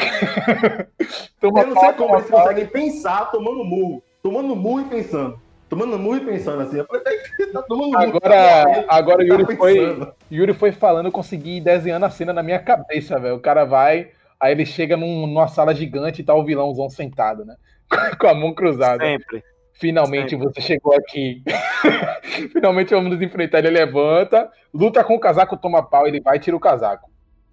toma Eu não sei como eles pau. conseguem pensar tomando murro. Tomando murro e pensando. Tomando murro e pensando assim. Eu falei, tá tomando murro. Agora, agora o tá Yuri foi, pensando. Yuri foi falando, eu consegui ir desenhando a cena na minha cabeça, velho. O cara vai, aí ele chega num- numa sala gigante e tá o vilãozão sentado, né? Com a mão cruzada. Sempre. Finalmente Sempre. você chegou aqui. Finalmente vamos nos enfrentar. Ele levanta, luta com o casaco, toma pau, ele vai e tira o casaco.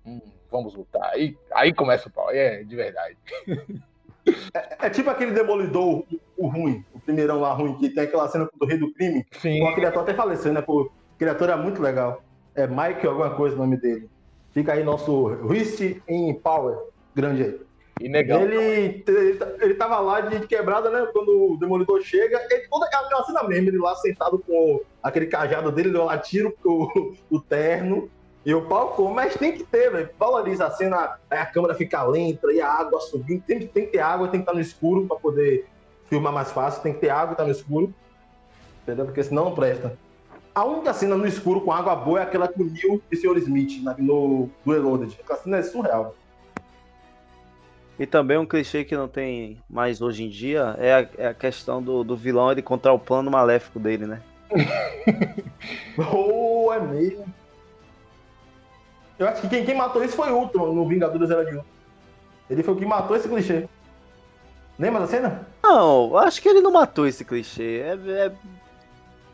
Hum, vamos lutar. Aí, aí começa o pau. Aí É de verdade. É tipo aquele demolidor, o, o ruim, primeirão lá ruim, que tem aquela cena do rei do crime. Sim. Pô, aquele ator até faleceu, né? Pô, ator é muito legal. É Mike alguma coisa o nome dele. Fica aí nosso wrist em power. Grande aí. E negão. Ele, ele, ele tava lá de quebrada, né? Quando o Demolidor chega, ele, toda aquela cena mesmo, ele lá sentado com aquele cajado dele, deu lá tiro o, o terno. E o palco, mas tem que ter, velho. Valoriza a cena, aí a câmera fica lenta e a água subindo. Tem que, tem que ter água, tem que estar no escuro para poder filmar mais fácil. Tem que ter água e estar no escuro. Entendeu? Porque senão não presta. A única cena no escuro com água boa é aquela com o Neil e o Sr. Smith na, no do Reloaded. Aquela cena é surreal. E também um clichê que não tem mais hoje em dia é a, é a questão do, do vilão ele contra o plano maléfico dele, né? oh, é mesmo. Eu acho que quem, quem matou isso foi o Ultron no Vingadores Era de 1. Ele foi o que matou esse clichê. Lembra da cena? Não, acho que ele não matou esse clichê. É, é,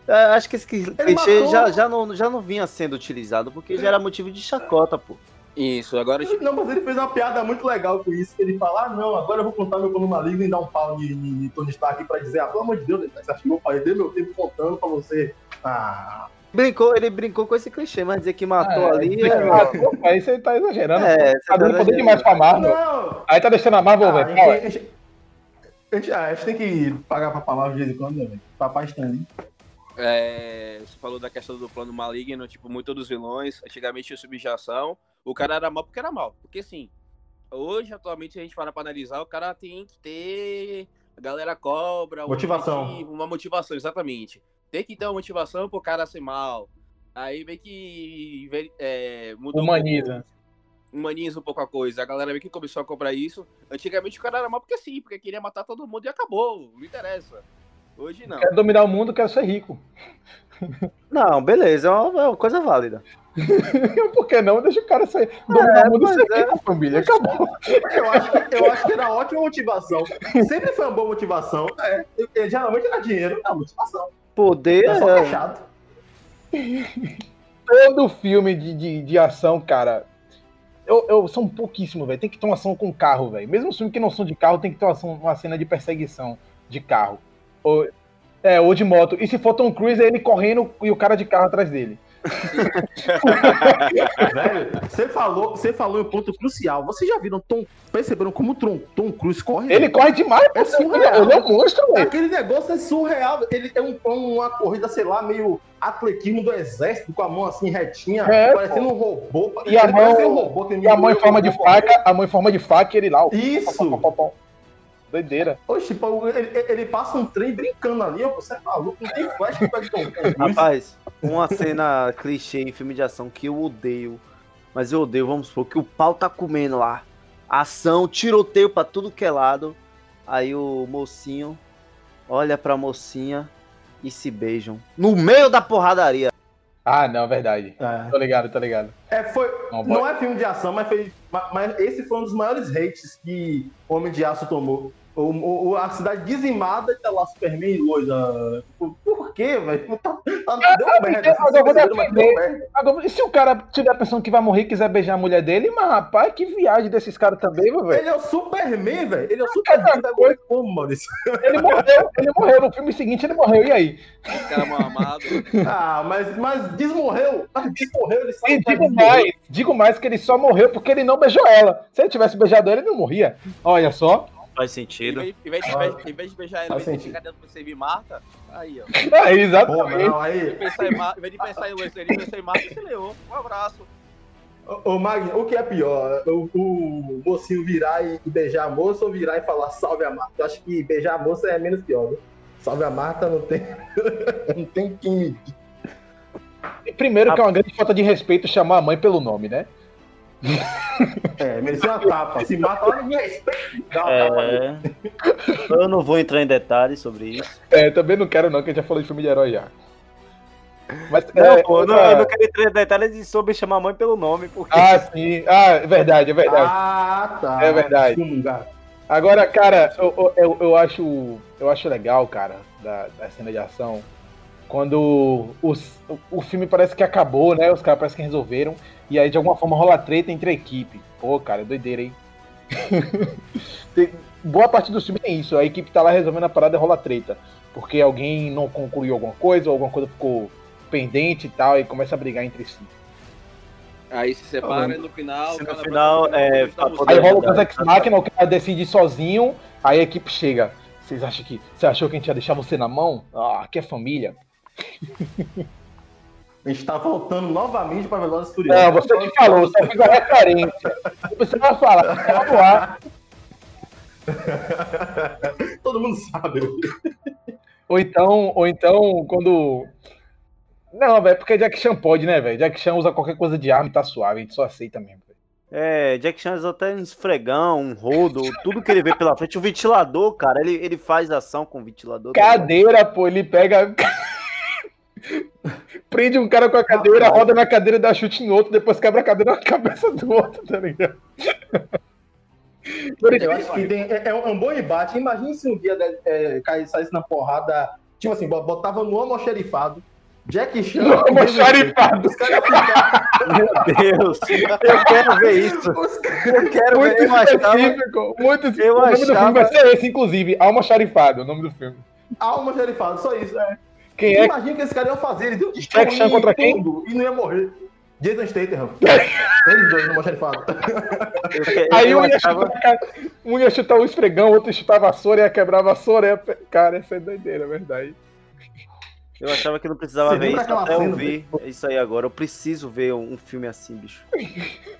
é, acho que esse clichê já, já, não, já não vinha sendo utilizado, porque já era motivo de chacota, pô. Isso, agora. Não, mas ele fez uma piada muito legal com isso. Ele fala: ah, não, agora eu vou contar meu plano maligno e dar um pau em, Tony Stark pra dizer: ah, pelo amor de Deus, você acha que meu pai deu meu tempo contando pra você? Ah. Brincou, ele brincou com esse clichê, mas dizer que matou é, ali. É... Matou, aí você tá exagerando. É, tá dando tá poder demais pra Marvel. Não. Aí tá deixando a Marvel, ah, velho. A, gente, a, gente, a gente tem que pagar pra Marvel de vez em quando, né, velho? Papai Stanley. É, você falou da questão do plano maligno, tipo, muito dos vilões. Antigamente tinha subjação. O cara era mal porque era mal. Porque assim, hoje, atualmente, a gente para pra analisar, o cara tem que ter. A galera cobra. Motivação. Um motivo, uma motivação, exatamente. Tem que ter uma motivação pro cara ser mal. Aí meio que. É, mudou humaniza. Um humaniza um pouco a coisa. A galera meio que começou a cobrar isso. Antigamente o cara era mal porque sim, porque queria matar todo mundo e acabou. Não interessa. Hoje não. Quero dominar o mundo, quero ser rico. Não, beleza, é uma, é uma coisa válida. Por que não? Deixa o cara sair. Dominar é, o mundo ser é. rico, família. Acabou. Eu acho, eu acho que era ótima motivação. Sempre foi uma boa motivação. É, geralmente era dinheiro, é motivação. Poder. É só é. Todo filme de, de, de ação, cara, eu, eu, são pouquíssimos, velho. Tem que ter uma ação com carro, velho. Mesmo os filmes que não são de carro, tem que ter uma, ação, uma cena de perseguição de carro. Ou, é, ou de moto. E se for Tom Cruise, é ele correndo e o cara de carro atrás dele. Velho, você falou, você falou um ponto crucial. Vocês já viram Tom, perceberam como o Tom, Tom Cruise corre? Ele corre demais, é surreal. Ele é um monstro, velho. Aquele negócio é surreal. Ele é um, uma corrida, sei lá, meio atletismo do exército, com a mão assim retinha, é, parecendo pô. um robô. E a mão, um robô, e a mão em forma de faca, a mão em forma de faca e ele lá. Isso! Pó, pó, pó, Doideira. Oxe, ele, ele, passa um trem brincando ali, ó, você é maluco, não tem flash que pega Tom Cruise. Rapaz, uma cena clichê em filme de ação que eu odeio, mas eu odeio, vamos supor, que o pau tá comendo lá. Ação, tiroteio pra tudo que é lado. Aí o mocinho olha pra mocinha e se beijam. No meio da porradaria. Ah, não, é verdade. É. Tô ligado, tô ligado. É, foi. Não, não é filme de ação, mas, foi, mas esse foi um dos maiores hates que Homem de Aço tomou. O, o, a cidade dizimada e tá lá Superman e Lois. Por quê, velho? Tá, tá, deu é, merda. Agora, e se o cara tiver pensando que vai morrer e quiser beijar a mulher dele, mas rapaz, que viagem desses caras também, velho. Ele é o Superman, velho. Ele é o Superman. Tá coisa... Como, mano? Ele morreu, ele morreu. No filme seguinte ele morreu. E aí? Os caras amado. Ah, mas, mas desmorreu. desmorreu, ele sabe. E digo mais, digo mais que ele só morreu porque ele não beijou ela. Se ele tivesse beijado ela, ele não morria. Olha só. Faz sentido. Em vez, de, em vez de beijar ela, em vez de ficar dentro você vir Marta, aí, ó. É, exatamente. Pô, não, aí... Em vez de pensar em Wesley, ele pensou em Marta e se levou. Um abraço. Ô, Magno, o que é pior? O, o, mocinho virar e, beijar a moça ou virar e falar salve a Marta? Eu acho que beijar a moça é menos pior, viu? Salve a Marta não tem. não tem quem. Primeiro que é uma grande falta de respeito chamar a mãe pelo nome, né? É, merecia uma tapa. Se mata, olha me Dá uma é... tapa Eu não vou entrar em detalhes sobre isso. É, também não quero não, que a gente já falou de filme de herói já. Mas, não, é, pô, não, eu não quero entrar em detalhes sobre chamar a mãe pelo nome. Porque... Ah, sim. Ah, é verdade, é verdade. Ah, tá. É verdade. Agora, cara, eu, eu, eu, acho, eu acho legal, cara, da, da cena de ação, quando o, o filme parece que acabou, né? Os caras parecem que resolveram. E aí, de alguma forma, rola treta entre a equipe. Pô, cara, doideira, hein? tem, boa parte do filme é isso. A equipe tá lá resolvendo a parada e rola treta. Porque alguém não concluiu alguma coisa, ou alguma coisa ficou pendente e tal, e começa a brigar entre si. Aí se separa e no final. Se o no cara final, vai- é, tá Aí rola o Ex Machina, o cara decide sozinho, aí a equipe chega. Vocês acham que. Você achou que a gente ia deixar você na mão? Ah, aqui é família. A gente tá voltando novamente pra Velozes Furiosos. Não, você que falou, só fiz a referência. Não precisa falar, vamos lá. Todo mundo sabe. Ou então, ou então, quando. Não, velho, porque Jack Chan pode, né, velho? Jack Chan usa qualquer coisa de arma e tá suave, a gente só aceita mesmo. É, Jack Chan usa até um esfregão, um rodo, tudo que ele vê pela frente. O ventilador, cara, ele, ele faz ação com o ventilador. tá? Cadeira, pô, ele pega. Prende um cara com a cadeira, roda na cadeira e dá chute em outro, depois quebra a cadeira na cabeça do outro, tá ligado? Eu acho que tem- é, é um, bom embate. Imagina se um dia é, cair, saísse na porrada, tipo assim, botava no almoxerifado, Jack Chan. No almoxarifado. Os caras ficavam- Meu Deus, eu quero ver isso. Eu quero Muito ver. Eu achava, muito específico. Eu o nome do achava- filme vai ser esse, inclusive, Almoxarifado, o nome do filme. Almoxarifado, só isso. É. Quem é? Imagina o que esse cara ia fazer. Eles iam Jack Chan contra quem? E não ia morrer. Jason Statham. Eles dois no eu, que- Aí eu um ia, achava, chutar, um ia chutar o esfregão, outro ia chutar a vassoura, ia quebrar a vassoura. Ia... Cara, essa é doideira, é verdade. eu achava que não precisava Você ver isso aquela até eu cena, ver isso aí agora. Eu preciso ver um, um filme assim, bicho.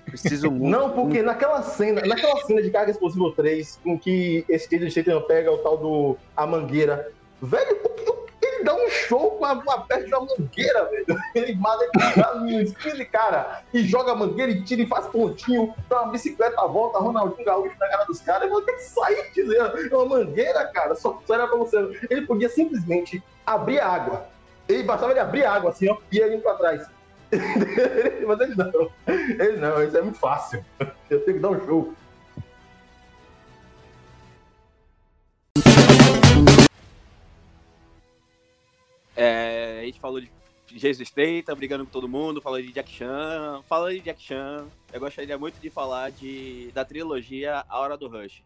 Preciso muito. Não, porque naquela cena, naquela cena de Carga Explosivo 3, com que esse Jason Statham pega o tal do A Mangueira, velho, o que- o- dá um show com a, a perna de uma mangueira, velho. Ele mata ele espinho de cara e joga a mangueira e tira e faz pontinho, dá uma bicicleta à volta, Ronaldinho Gaúcho na cara dos caras. Eu vou ter que sair dizer, é uma mangueira, cara. Só, só era pra você. Ele podia simplesmente abrir a água. Ele bastava ele abrir a água assim, ó, e indo pra trás. Mas ele não. Ele não, isso é muito fácil. Eu tenho que dar um show. É, a gente falou de Jason Statham brigando com todo mundo, falou de Jack Chan, falando de Jack Chan, eu gostaria muito de falar de, da trilogia A Hora do Rush,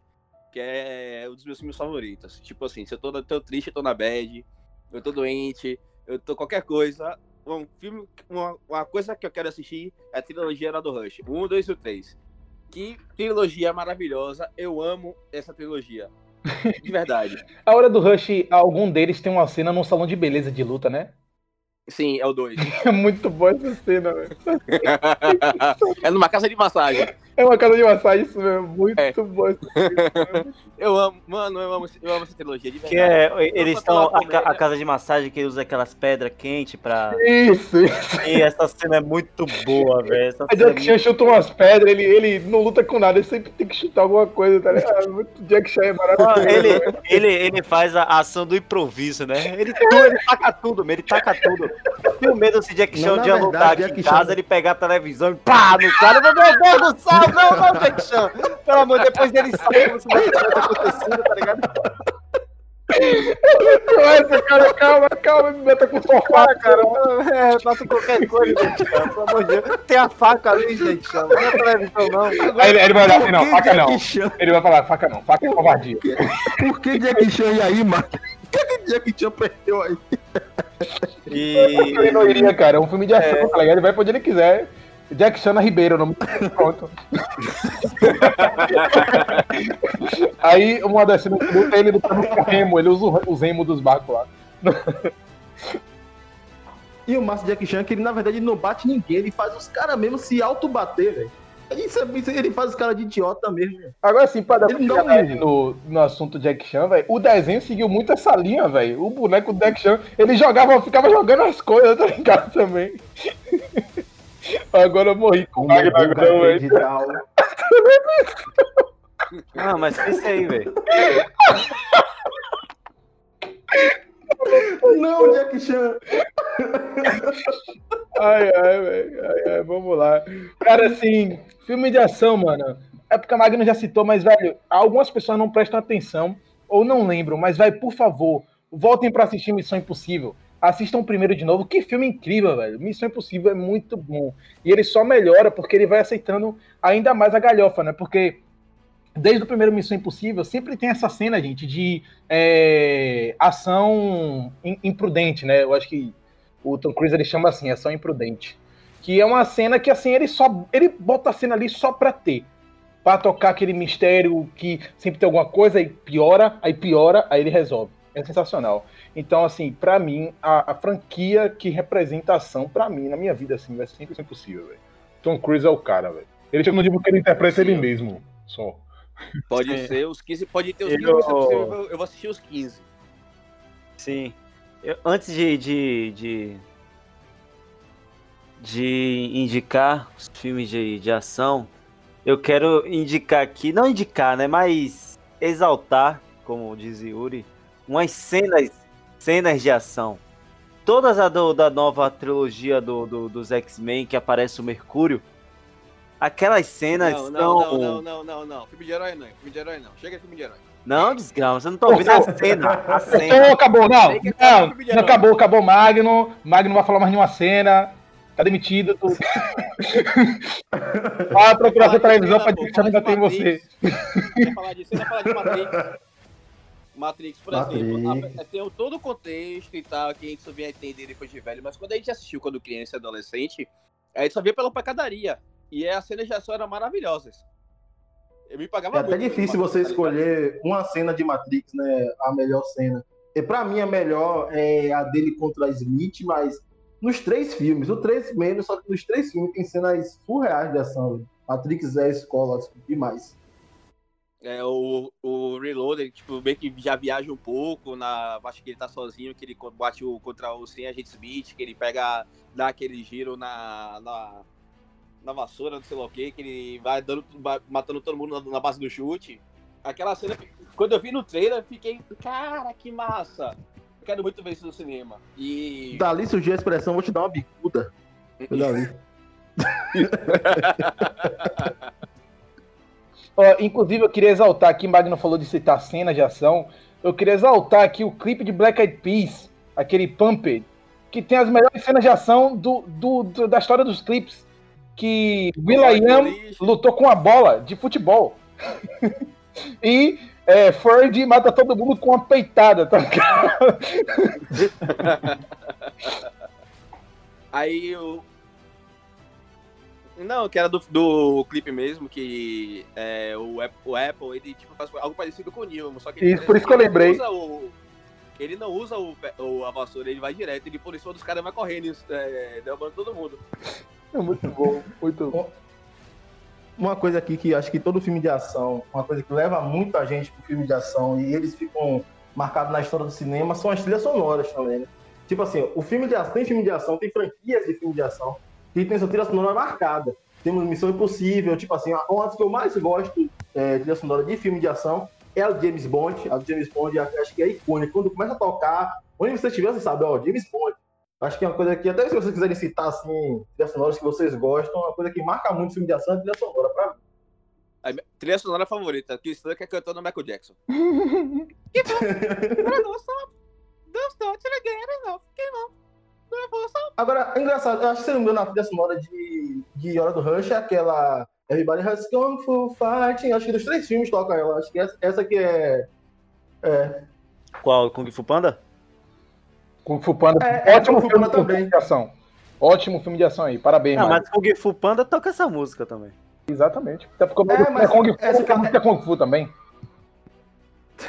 que é um dos meus filmes favoritos. Tipo assim, se eu tô, tô triste, eu tô na bad, eu tô doente, eu tô qualquer coisa, um filme, uma, uma coisa que eu quero assistir é a trilogia A Hora do Rush, o 1, 2 e 3. Que trilogia maravilhosa, eu amo essa trilogia. De verdade. A hora do Rush, algum deles tem uma cena num salão de beleza de luta, né? Sim, é o 2. É muito boa essa cena, velho. é numa casa de massagem. É uma casa de massagem, isso mesmo. Muito É. cena. Eu amo, mano, eu amo, eu amo essa trilogia de Que é, eles estão. A, a casa de massagem que usa aquelas pedras quentes pra. Isso, isso. E essa cena é muito boa, velho. A cena é Jack Chan chuta umas pedras, ele, ele não luta com nada, ele sempre tem que chutar alguma coisa, tá ligado? Muito Jack Chan é maravilhoso. Ah, Ele, ele, ele faz a ação do improviso, né? Ele, tu- ele taca tudo, ele taca tudo. Eu tenho medo se Jack Chan um dia verdade, voltar aqui Jack em Chan- casa, ele pegar a televisão e pá no cara. Meu Deus do céu, não, não, Jack Chan. Pelo amor, depois dele sabe como se nada tivesse acontecido, tá ligado? Nossa, cara, calma, calma, me meta com o sofá, cara. É, faça qualquer coisa, Jack Chan, pelo amor de Deus. Tem a faca ali, Jack Chan. Não é televisão, não. Aí ele, ele vai olhar assim, não, que faca não. Ele vai falar, faca não, faca é covardia. Por que Jack Chan e aí, mano? Por que que Jack Chan perdeu aí? Ele E. não iria, cara, é um filme de ação, tá ligado? Ele vai pra onde ele quiser. Jack Chan na Ribeiro, não pronto. Aí uma das cenas ele lutando com o remo, ele usa os remos dos barcos lá. E o massa Jack Chan que ele, na verdade, não bate ninguém, ele faz os caras mesmo se auto-bater, velho. Ele faz os caras de idiota mesmo. velho. Agora sim, pra dar não- no, no assunto Jack Chan, velho, o desenho seguiu muito essa linha, velho. O boneco do Jack Chan, ele jogava, ficava jogando as coisas, tá ligado? Também. Agora eu morri com o Magnagão, velho. Ah, mas pensa aí, velho. Não, Jack Chan. Ai, ai, velho. Ai, ai, vamos lá. Cara, assim, filme de ação, mano. É porque a Magno já citou, mas, velho, algumas pessoas não prestam atenção ou não lembram, mas, vai, por favor, voltem pra assistir Missão Impossível. Assistam primeiro de novo. Que filme incrível, velho. Missão Impossível é muito bom. E ele só melhora porque ele vai aceitando ainda mais a galhofa, né? Porque desde o primeiro Missão Impossível sempre tem essa cena, gente, de é, ação im- imprudente, né? Eu acho que o Tom Cruise ele chama assim, ação imprudente. Que é uma cena que, assim, ele só. Ele bota a cena ali só pra ter. Pra tocar aquele mistério que sempre tem alguma coisa, aí piora, aí piora, aí ele resolve. É sensacional. Então, assim, pra mim, a, a franquia que representa a ação, pra mim, na minha vida, assim, vai ser sempre possível, velho. Tom Cruise é o cara, velho. Ele chama de porque ele interpreta Sim. ele mesmo. Só. Pode Sim. ser os 15, pode ter os Eu- 15, mas se possível, eu vou- eu vou assistir os 15. Sim. Eu- antes de, de, de, de indicar os filmes de, de ação, eu quero indicar aqui, não indicar, né? Mas exaltar, como diz Yuri, umas cenas, cenas de ação. Todas a do- da nova trilogia do, do- dos X-Men que aparece o Mercúrio. Aquelas cenas Não, são. não, não, não, não, não, não. Filme de herói não, filme de herói não. Chega de filme de herói. Não, desgrama, você não tá ouvindo a cena. A Então, cena. acabou, não. Não, não acabou, acabou Magno. Magno não vai falar mais nenhuma cena. Tá demitido. Tu... Vai Quer procurar falar sua televisão pra dizer que ainda tem você. Quer falar de cena, fala de Matrix. Matrix, por exemplo, Matrix. a- tem todo o contexto e tal, que a gente só vinha entender depois de velho, mas quando a gente assistiu quando criança e adolescente, a gente só via pela pancadaria. E as cenas de ação eram maravilhosas. Eu me pagava É até difícil você escolher uma cena de Matrix, né? A melhor cena. E pra mim a melhor é a dele contra a Smith, mas nos três filmes, o três menos, só que nos três filmes tem cenas surreais de ação. Matrix é escola assim, demais. É, o, o Reloader, tipo, meio que já viaja um pouco, na, acho que ele tá sozinho, que ele bate o, contra o sem agente Smith, que ele pega, dá aquele giro na, na, na vassoura, não sei lá o que, que ele vai dando, vai matando todo mundo na, na base do chute. Aquela cena, quando eu vi no trailer, eu fiquei, cara, que massa! Eu quero muito ver isso no cinema. E. Dali surgiu a expressão, vou te dar uma bicuda. Ali. Ó, inclusive, eu queria exaltar aqui, Magno falou de citar cenas de ação. Eu queria exaltar aqui o clipe de Black Eyed Peas, aquele Pumped, que tem as melhores cenas de ação do, do- do- da história dos clipes. Que Will.i.am lutou com a bola de futebol. e é, Ferdy mata todo mundo com uma peitada, tá ligado? Aí o. Não, que era do, do clipe mesmo, que é, o, App- o Apple, ele tipo, faz algo parecido com o Newman, só que ele- Isso, por isso que eu lembrei. usa o- ele não usa o, o, a vassoura, ele vai direto, ele por isso dos caras vai correndo, é, derrubando todo mundo. É muito bom, muito bom. Uma coisa aqui que acho que todo filme de ação, uma coisa que leva muita gente pro filme de ação e eles ficam marcados na história do cinema são as trilhas sonoras também, né? Tipo assim, o filme de ação, tem filme de ação, tem franquias de filme de ação que tem sua trilha sonora marcada. Temos Missão Impossível, tipo assim, uma das que eu mais gosto, é, trilha sonora de filme de ação, é a do James Bond. A do James Bond acho que é icônica. Quando começa a tocar, onde você estiver, você sabe, ó, James Bond. Acho que é uma coisa que, até se vocês quiserem citar, assim, trilhas sonoras que vocês gostam, uma coisa que marca muito filme de ação é a trilha sonora, pra mim. A minha trilha sonora favorita, Chris Tucker cantando Michael Jackson. Que bom, não stop till I get enough, que bom, não. Agora, é engraçado, eu acho que se não me engano, a trilha sonora de, de Hora do Rush é aquela Everybody Has Kung Fu Fighting. Acho que dos três filmes toca ela. Acho que essa, essa que é. É. Qual? Kung Fu Panda? Kung Fu Panda, É, é, ótimo Kung Fu filme, Panda Kung também. de ação. Ótimo filme de ação aí, parabéns, Não, mas Kung Fu Panda toca essa música também. Exatamente. Até porque É, é, mas Kung Fu, essa porque a música é Kung Fu também.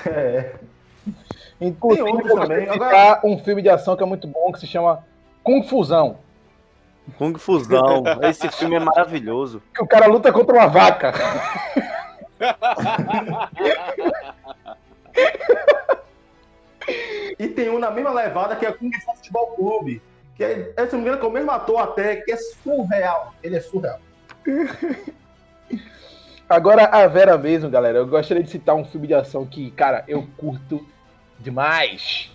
é. Inclusive, Tem outros vou também. citar um filme de ação que é muito bom, que se chama Confusão. Kung Fusão. Esse filme é maravilhoso. Que o cara luta contra uma vaca. E tem um na mesma levada que é Kung Fu Futebol Clube. Que é, é, se não me engano, que é o mesmo ator até, que é surreal. Ele é surreal. Agora, a Vera mesmo, galera, eu gostaria de citar um filme de ação que, cara, eu curto demais.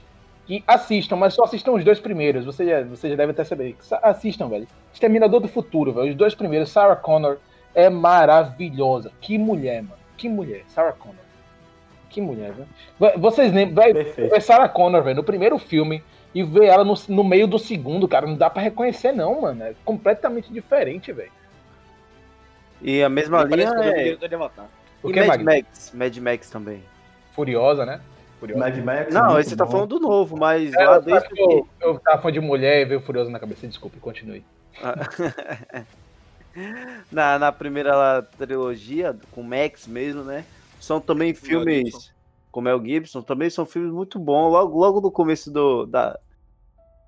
Que assistam, mas só assistam os dois primeiros. Vocês já, você já devem até saber. Sa- Assistam, velho. Exterminador do Futuro, velho. Os dois primeiros. Sarah Connor é maravilhosa. Que mulher, mano. Que mulher. Sarah Connor. Que mulher, velho. Vo- Vocês lembram, velho? É Sarah Connor, velho, no primeiro filme e ver ela no, no meio do segundo, cara, não dá pra reconhecer, não, mano. É completamente diferente, velho. E a mesma linha Parece que eu é... E Mad? Max. Mad Max também. Furiosa, né? Furiosa. Mad Max. Não, esse tá bom. falando do novo, mas É, lá eu, desde eu, eu tava fã de mulher e veio Furiosa na cabeça. Desculpe, continue. na, na primeira trilogia, com Max mesmo, né? São também filmes com Mel Gibson, também são filmes muito bons. Logo, logo no começo do, da,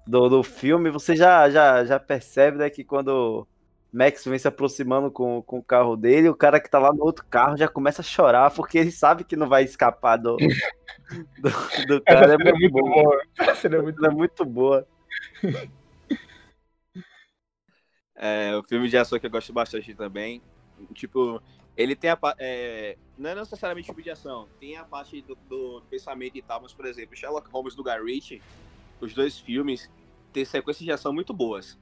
do, do filme, você já, já, já percebe né, que quando Max vem se aproximando com, com o carro dele, o cara que tá lá no outro carro já começa a chorar, porque ele sabe que não vai escapar do, do, do cara. Essa é muito boa. boa. Essa é muito, é muito boa. É, o filme de ação que eu gosto bastante também. Tipo, ele tem a. É, não é necessariamente filme de ação, tem a parte do, do, pensamento e tal, mas, por exemplo, Sherlock Holmes do Guy Ritchie, os dois filmes têm sequências de ação muito boas.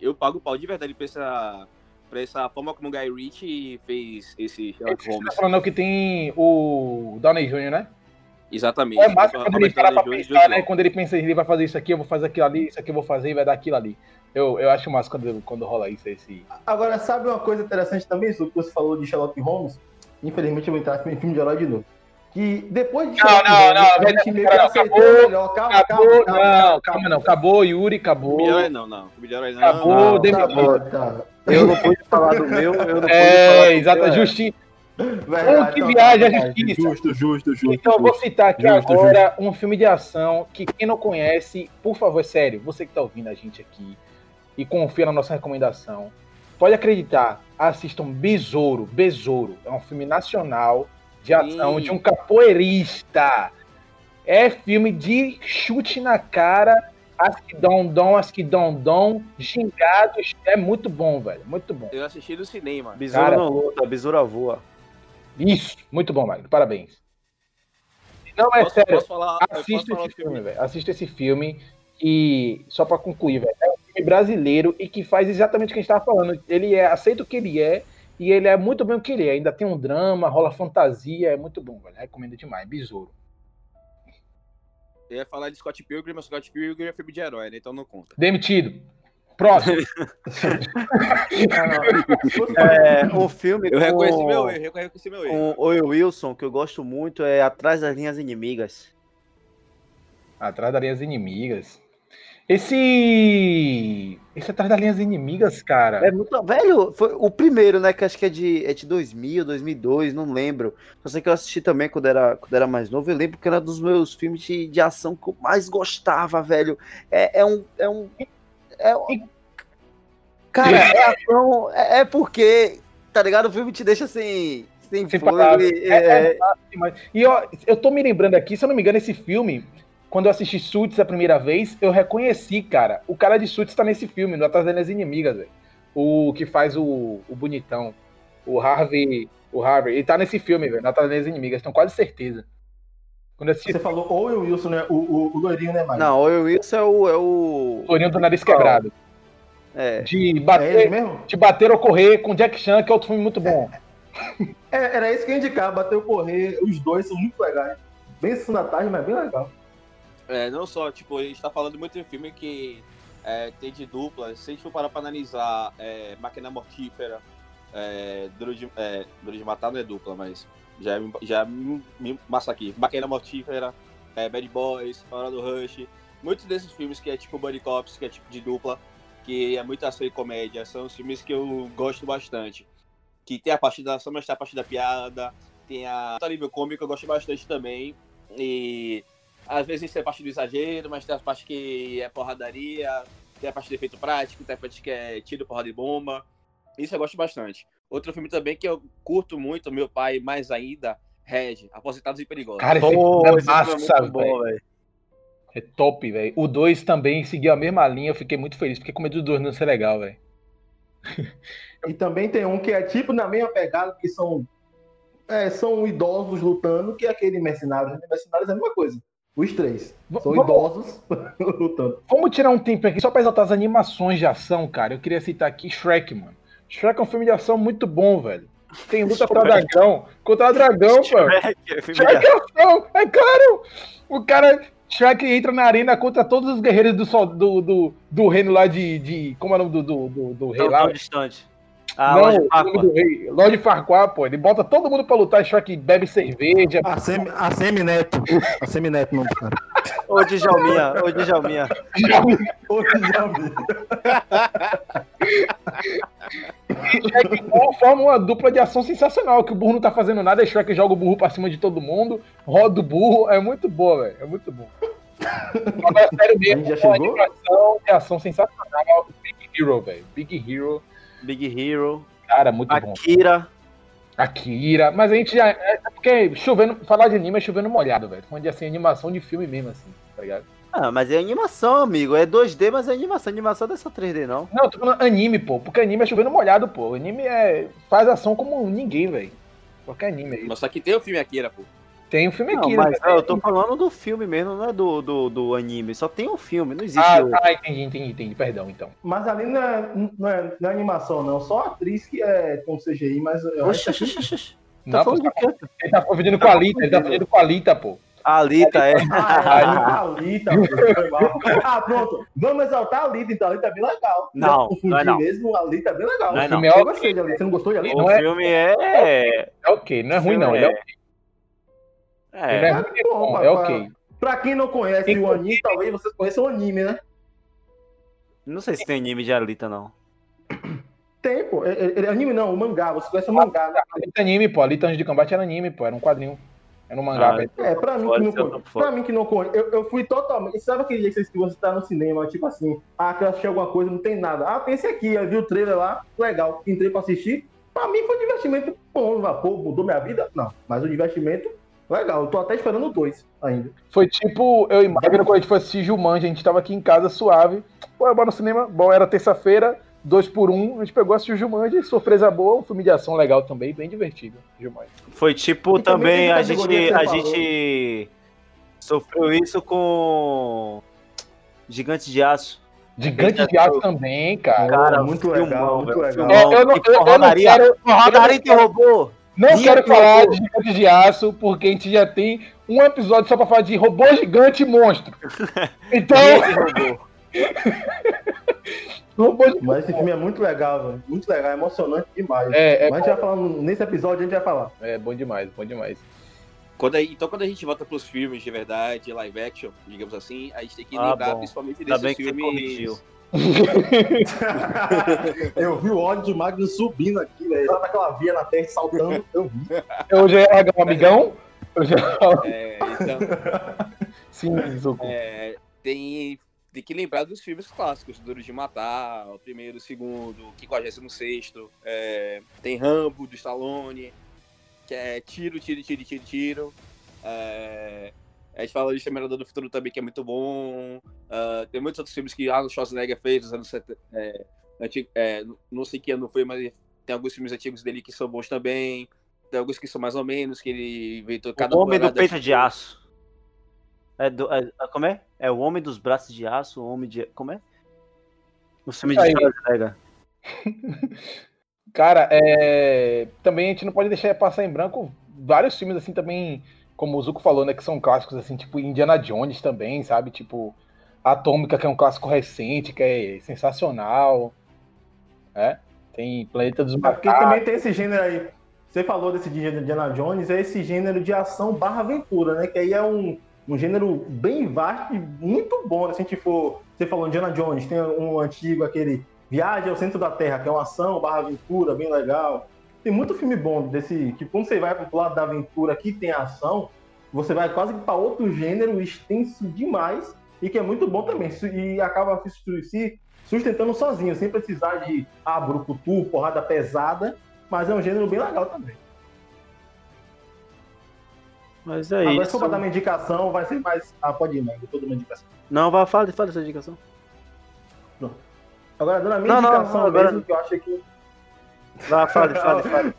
Eu pago o pau de verdade pra essa, pra essa forma como o Guy Ritchie fez esse Sherlock Holmes. Você tá falando que tem o Downey Jr., né? Exatamente. É mais quando ele para pra pensar, né? Quando ele pensa, ele vai fazer isso aqui, eu vou fazer aquilo ali, isso aqui eu vou fazer e vai dar aquilo ali. Eu, eu acho massa quando, quando rola isso. Esse... Agora, sabe uma coisa interessante também, isso que você falou de Sherlock Holmes? Infelizmente eu vou entrar em filme de herói de novo. Que depois de não, Holmes, não, a gente meio que aceitou acabou, melhor. Calma, acabou, calma, calma, não, calma, não. Acabou, Yuri, acabou. Herói não, não. Não. Acabou, não, acabou, tá. Eu não pude falar do meu, eu não é, pude falar exato, justiça. Verdade, que então, viaja a justiça. Justo, justo, justo. Então, eu vou citar aqui justo, agora justo. um filme de ação que quem não conhece, por favor, é sério, você que tá ouvindo a gente aqui e confia na nossa recomendação, pode acreditar, assistam Besouro. Besouro é um filme nacional de ação Sim. de um capoeirista. É filme de chute na cara, asquidom-dom, asquidom-dom, gingados. É muito bom, velho. Muito bom. Eu assisti no cinema. Besouro cara, não luta, besouro voa. Isso, muito bom, Magno. Parabéns. Não, é posso, sério. Posso falar, assista esse filme, velho. Assista esse filme e só para concluir, velho. É um filme brasileiro e que faz exatamente o que a gente tava falando. Ele é aceita o que ele é e ele é muito bem o que ele é. Ainda tem um drama, rola fantasia, é muito bom, velho. Recomendo demais. Besouro. Eu ia falar de Scott Pilgrim, mas Scott Pilgrim é filme de herói, né? Então não conta. Demitido. Próximo. é, um filme Eu reconheci meu erro, eu reconheci meu erro. Com o Wilson, que eu gosto muito, é Atrás das Linhas Inimigas. Atrás das Linhas Inimigas. Esse. Esse Atrás das Linhas Inimigas, cara. É muito. Velho, foi o primeiro, né? Que acho que é de, é de 2000, 2002, não lembro. Só sei que eu assisti também quando era, quando era mais novo. Eu lembro que era dos meus filmes de, de ação que eu mais gostava, velho. É, é um. É um é, cara, é ação. É, é, porque, tá ligado? O filme te deixa assim. Sem, sem. É, é, é, e ó, eu tô me lembrando aqui, se eu não me engano, esse filme, quando eu assisti Suits a primeira vez, eu reconheci, cara. O cara de Suits tá nesse filme, no Atrás das Inimigas, velho. O que faz o, o bonitão. O Harvey. O Harvey. Ele tá nesse filme, velho, no Atrás das Inimigas, tenho quase certeza. Assisti... Você falou Owen Wilson, né? O, o, o loirinho, né, Mário? Não, Owen Wilson é o. É o loirinho do nariz quebrado. É. De bater, é mesmo? de bater ou correr com Jack Chan, que é outro filme muito bom. É, era isso que eu ia indicar, bater ou correr. Os dois são muito legais. Bem sessão da tarde, mas bem legal. É, não só, tipo, a gente tá falando muito de filme que é, tem de dupla. Se a gente for parar pra analisar é, Máquina Mortífera, é, Duro, de, é, Duro de Matar não é dupla, mas já, já me massa aqui. Máquina Mortífera, é, Bad Boys, Hora do Rush. Muitos desses filmes que é tipo Buddy Cops, que é tipo de dupla, que é muito ação e comédia, são os filmes que eu gosto bastante. Que tem a parte da ação, mas tem a parte da piada, tem a alívio cômico que eu gosto bastante também. E às vezes tem a parte do exagero, mas tem a parte que é porradaria, tem a parte de efeito prático, tem a parte que é tiro, porrada de bomba. Isso eu gosto bastante. Outro filme também que eu curto muito, meu pai mais ainda, Red, Aposentados e Perigosos. Cara, esse Pô, filme é massa, é bom, velho. É top, velho. O 2 também seguiu a mesma linha, eu fiquei muito feliz, porque com medo do 2 não ser legal, velho. E também tem um que é tipo na mesma pegada, que são, é, são idosos lutando, que é aquele Mercenários. Mercenários é a mesma coisa. Os três. São vamos, idosos lutando. Vamos tirar um tempo aqui só pra exaltar as animações de ação, cara. Eu queria citar aqui Shrek, mano. Shrek é um filme de ação muito bom, velho. Tem luta contra dragão. Contra dragão, pô. Shrek, é, Shrek é ação. É claro. O cara. Shrek entra na arena contra todos os guerreiros do, do, do, do reino lá de, de. Como é o nome do, do, do, do rei lá? distante. Ah, não, Lorde Farquaad. Do rei. Lorde Farquaad, pô. Ele bota todo mundo pra lutar. Shrek bebe cerveja. A, Semi, a Semineto. A Semineto, não, cara. Ô, Djalminha. Ô, Djalminha. Ô, Djalminha. E Shrek Ball forma uma dupla de ação sensacional, que o burro não tá fazendo nada, e Shrek joga o burro pra cima de todo mundo, roda o burro, é muito boa, velho, é muito bom. Agora, sério mesmo, Já uma chegou? animação de ação sensacional, Big Hero, velho, Big Hero, Big Hero, cara, muito bom. Akira. Akira, mas a gente já. É porque chovendo, falar de anime é chovendo molhado, velho. Falando de assim, animação de filme mesmo, assim, tá ligado? Ah, mas é animação, amigo. É 2D, mas é animação. Animação não é só 3D, não. Não, eu tô falando anime, pô. Porque anime é chovendo molhado, pô. Anime é. faz ação como ninguém, velho. Qualquer anime aí. Mas só que tem o filme Akira, pô. Tem um filme Não, aqui, mas né? eu tô falando do filme mesmo, não é do, do, do anime. Só tem um filme, não existe Ah, outro. ah, entendi, entendi, entendi. Perdão, então. Mas ali não é, não é, não é animação, não. Só a atriz que é com CGI, mas. eu Oxe, acho oxe, oxe, oxe. Não, Tá pô, falando de quê? ele tá confundindo com a Alita, ele tá confundindo com a Alita, pô. A Alita é. Ah, é a Alita, pô, foi mal. Ah, pronto. Vamos exaltar a Alita, então. A Alita é bem legal. Não, não é não. mesmo, a Alita é bem legal. Não é O filme Eu é ok, gostei de Alita. Você não gostou de Alita? O Não é- filme é. é ok, não é ruim, não. Ele é ok. É É. é bom, bom, papai. é ok. Pra quem não conhece Tem- o anime, talvez vocês conheçam o anime, né? Não sei se tem anime de Alita, não. Tem, pô. É, é- é anime não, o mangá. Você conhece o mangá, né? Alita é anime, pô. Alita Anjo de Combate era anime, pô. Era um quadrinho. Era um mangá, Ah, velho. É, pra mim, que não eu. Pra mim que não conhece. Eu, eu fui totalmente. Sabe aquele dia que você- que você tá no cinema, tipo assim, ah, quero assistir alguma coisa, não tem nada. Ah, tem esse aqui, eu vi o trailer lá, legal. Entrei pra assistir. Pra mim foi um divertimento bom, vapor, mudou minha vida? Não. Mas o divertimento, legal. Eu tô até esperando o dois ainda. Foi tipo, eu e Magno, quando a gente foi assistir Jumanji, a gente tava aqui em casa suave. Pô, eu bora no cinema. Bom, era terça-feira, dois por um. A gente pegou assistiu Jumanji, surpresa boa, um filme de ação legal também, bem divertido. Jumanji. Foi tipo E também também a gente, a falou. gente sofreu isso com Gigante de Aço. Gigante de Aço também, cara. Cara, muito filmão, legal, muito velho, legal. É, eu não, E eu, eu não quero, Rodaria tem robô. Não quero que falar robô. de Gigante de Aço, porque a gente já tem um episódio só pra falar de robô gigante e monstro. Então, robô. gigante. Mas esse filme é muito legal, velho. Muito legal, é emocionante demais. É, é, Mas a gente vai falar, nesse episódio a gente vai falar. é bom demais, bom demais. Quando então, quando a gente volta pros filmes de verdade, live action, digamos assim, a gente tem que Ah, lembrar bom. principalmente desses bem que você filmes. eu vi o ódio de Magno subindo aqui, velho. Lá naquela via na terra saltando, eu vi. Eu já ia largar um amigão? Eu já... É, então, Sim, Zuko. é, tem, tem que lembrar dos filmes clássicos, Duro de Matar, o primeiro, o segundo, o 56 é, tem Rambo, do Stallone, que é tiro, tiro, tiro, tiro, tiro. É, a gente fala de Exterminador do Futuro também, que é muito bom. Ah, tem muitos outros filmes que Arnold Schwarzenegger fez nos anos 70. É, antigo- é, não sei que ano foi, mas tem alguns filmes antigos dele que são bons também. Tem alguns que são mais ou menos, que ele inventou cada o Homem do Peito de Aço. É do, é- é- como é? É o Homem dos Braços de Aço, o Homem de... Como é? O filme de. Schwarzenegger. Cara, é... também a gente não pode deixar passar em branco vários filmes assim também, como o Zuko falou, né, que são clássicos assim, tipo Indiana Jones também, sabe? Tipo Atômica, que é um clássico recente, que é sensacional. É? Tem Planeta dos É porque Macacos. também tem esse gênero aí. Você falou desse gênero de Indiana Jones, é esse gênero de ação barra aventura, né? Que aí é um, um gênero bem vasto e muito bom, né? Se a gente for. Você falou Indiana Jones, tem um antigo, aquele Viagem ao Centro da Terra, que é uma ação barra aventura, bem legal. Tem muito filme bom desse. Que quando você vai pro lado da aventura que tem ação, você vai quase que para outro gênero extenso demais e que é muito bom também. E acaba se- se sustentando sozinho, sem precisar de ah, brucutu, porrada pesada, mas é um gênero bem legal também. Mas é Agora, se isso. for pra dar uma indicação, vai ser mais. Ah, pode ir, Manga, toda uma indicação. Não, vai, fala, fala essa indicação. Agora, dando a minha Não, não, indicação não, agora- mesmo, que eu acho que. Vai, fale, fale, fale.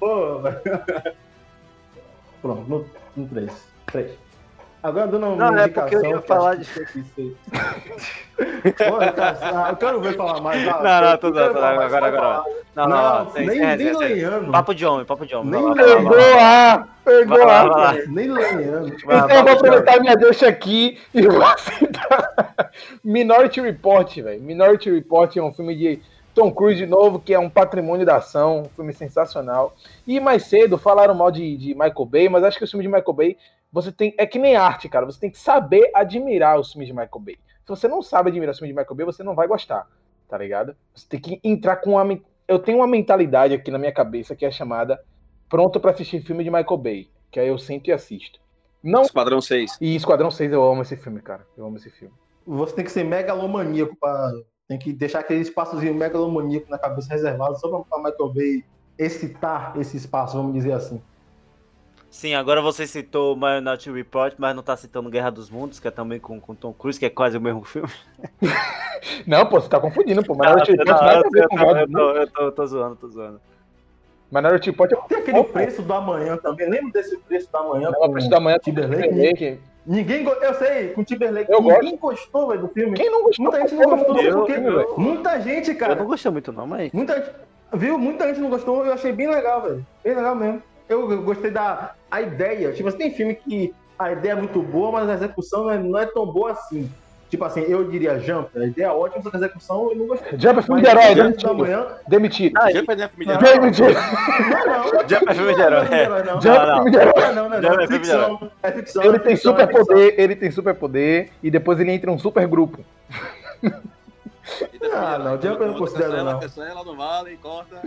Pronto, no, no 3. 3. Agora, dando uma Não, é porque eu ia falar isso aí. Pô, eu quero- eu quero ver falar mais. ah, Não, não, tudo mais, agora, agora. falar. Não, não, Não, nem, nem lenhando. Papo de homem, papo de homem. Nem Pegou a! Pegou a! Nem lenhando. Vai, Então eu vou de aproveitar minha deixa aqui e vou citar Minority Report, velho. Minority Report é um filme de Tom Cruise de novo, que é um patrimônio da ação, um filme sensacional. E mais cedo falaram mal de, de Michael Bay, mas acho que o filme de Michael Bay, você tem. É que nem arte, cara. Você tem que saber admirar os filmes de Michael Bay. Se você não sabe admirar os filmes de Michael Bay, você não vai gostar, tá ligado? Você tem que entrar com uma, eu tenho uma mentalidade aqui na minha cabeça que é chamada pronto pra assistir filme de Michael Bay, que aí eu sento e assisto. Não, Esquadrão 6. e Esquadrão 6 eu amo esse filme, cara. Eu amo esse filme. Você tem que ser megalomaníaco pra. Tem que deixar aquele espaçozinho megalomaníaco na cabeça reservado só pra, pra Michael Bay excitar esse espaço, vamos dizer assim. Sim, agora você citou Minority Report, mas não tá citando Guerra dos Mundos, que é também com, com Tom Cruise, que é quase o mesmo filme. Não, pô, você tá confundindo, pô. Não, Minority Report nada a eu, ver com eu não. tô- eu tô- eu tô zoando, tô zoando. Minority Report é Tem aquele preço do amanhã também. Lembra desse preço do amanhã? o com preço da manhã Timberlake? Timberlake. Ninguém. go- Eu sei, com Timberlake. Eu ninguém gostou, velho, do filme. Quem não gostou? Muita gente não gostou, mundo porque velho. muita gente, Eu cara. não gostei muito não, mas... Muita gente, viu? Muita gente não gostou, eu achei bem legal, velho. Bem legal mesmo. Eu, eu gostei da a ideia. Tipo, assim, tem filme que a ideia é muito boa, mas a execução não é, não é tão boa assim. Tipo assim, eu diria Jump, a ideia é ótima, só que a execução eu não gostei. Jump é filme Mas de herói, Dias da demitido. manhã, Demitido. Ah, não é filme de herói. Demitido. não, não. Jump é filme de herói, Não, é. não, não. Jump é não. filme de herói. Não, não, não, Jump não. é filme de Ficção, é ficção. Ele é tem ficção, é super ficção. poder, ele tem super poder, e depois ele entra em um super grupo. Ah, não, Jumper eu não considero, cancela, não. Cancela, não vale, corta.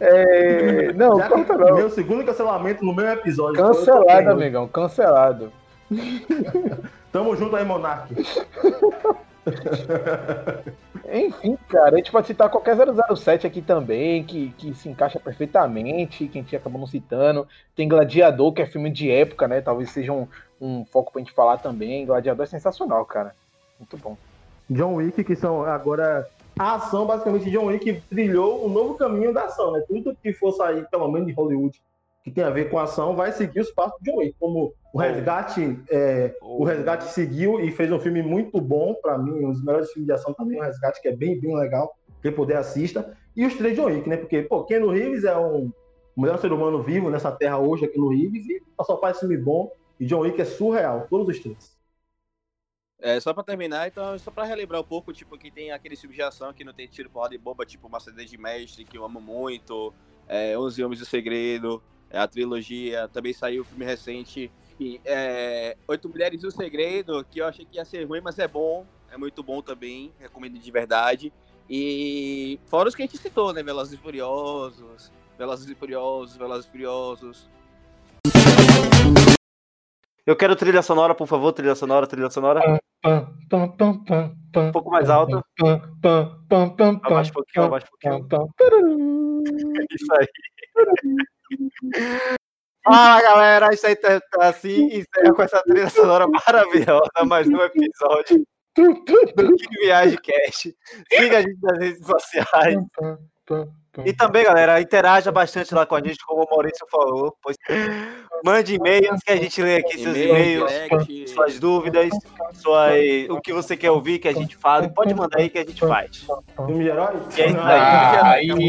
É... Não, Já corta não. Meu segundo cancelamento no meu episódio. Cancelado, amigão, cancelado. Tamo junto aí, Monark. Enfim, cara, a gente pode citar qualquer 007 aqui também, que, que se encaixa perfeitamente, que a gente acabou não citando. Tem Gladiador, que é filme de época, né? Talvez seja um, um foco pra gente falar também. Gladiador é sensacional, cara. Muito bom. John Wick, que são agora. A ação, basicamente, John Wick trilhou um novo caminho da ação, né? Tudo que for sair, pelo menos de Hollywood, que tem a ver com ação, vai seguir os passos de John Wick. Como o Resgate, é, o Resgate seguiu e fez um filme muito bom, pra mim, um dos melhores filmes de ação também, o Resgate, que é bem, bem legal, quem puder assista. E os três John Wick, né? Porque, pô, Keanu Reeves é um o melhor ser humano vivo nessa terra hoje, aqui no Reeves, e só faz filme bom. E John Wick é surreal, todos os três. É, só pra terminar, então, só pra relembrar um pouco, tipo, que tem aquele filme de ação que não tem tiro, porrada e bomba, tipo Mercedes de Mestre, que eu amo muito, é, 11 Homens do Segredo, é, a trilogia, também saiu o filme recente, e, é, Oito Mulheres do Segredo, que eu achei que ia ser ruim, mas é bom, é muito bom também, recomendo de verdade. E fora os que a gente citou, né, Velozes e Furiosos, Velozes e Furiosos, Velozes e Furiosos, Eu quero trilha sonora, por favor, trilha sonora, trilha sonora. Um pouco mais pam, Abaixa um pouquinho, abaixa um pouquinho. Isso aí. Fala galera, isso aí tá, tá assim, encerra com essa trilha sonora maravilhosa, mais um episódio do Que Viagem Cast. Siga a gente nas redes sociais. E também, galera, interaja bastante lá com a gente, como o Maurício falou. Pois... Mande e-mails que a gente lê aqui seus e-mail, e-mails, suas dúvidas, suas... o que você quer ouvir que a gente fale. Pode mandar aí que a gente faz. Filme de herói? E é isso Ah, Acabou o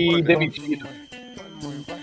e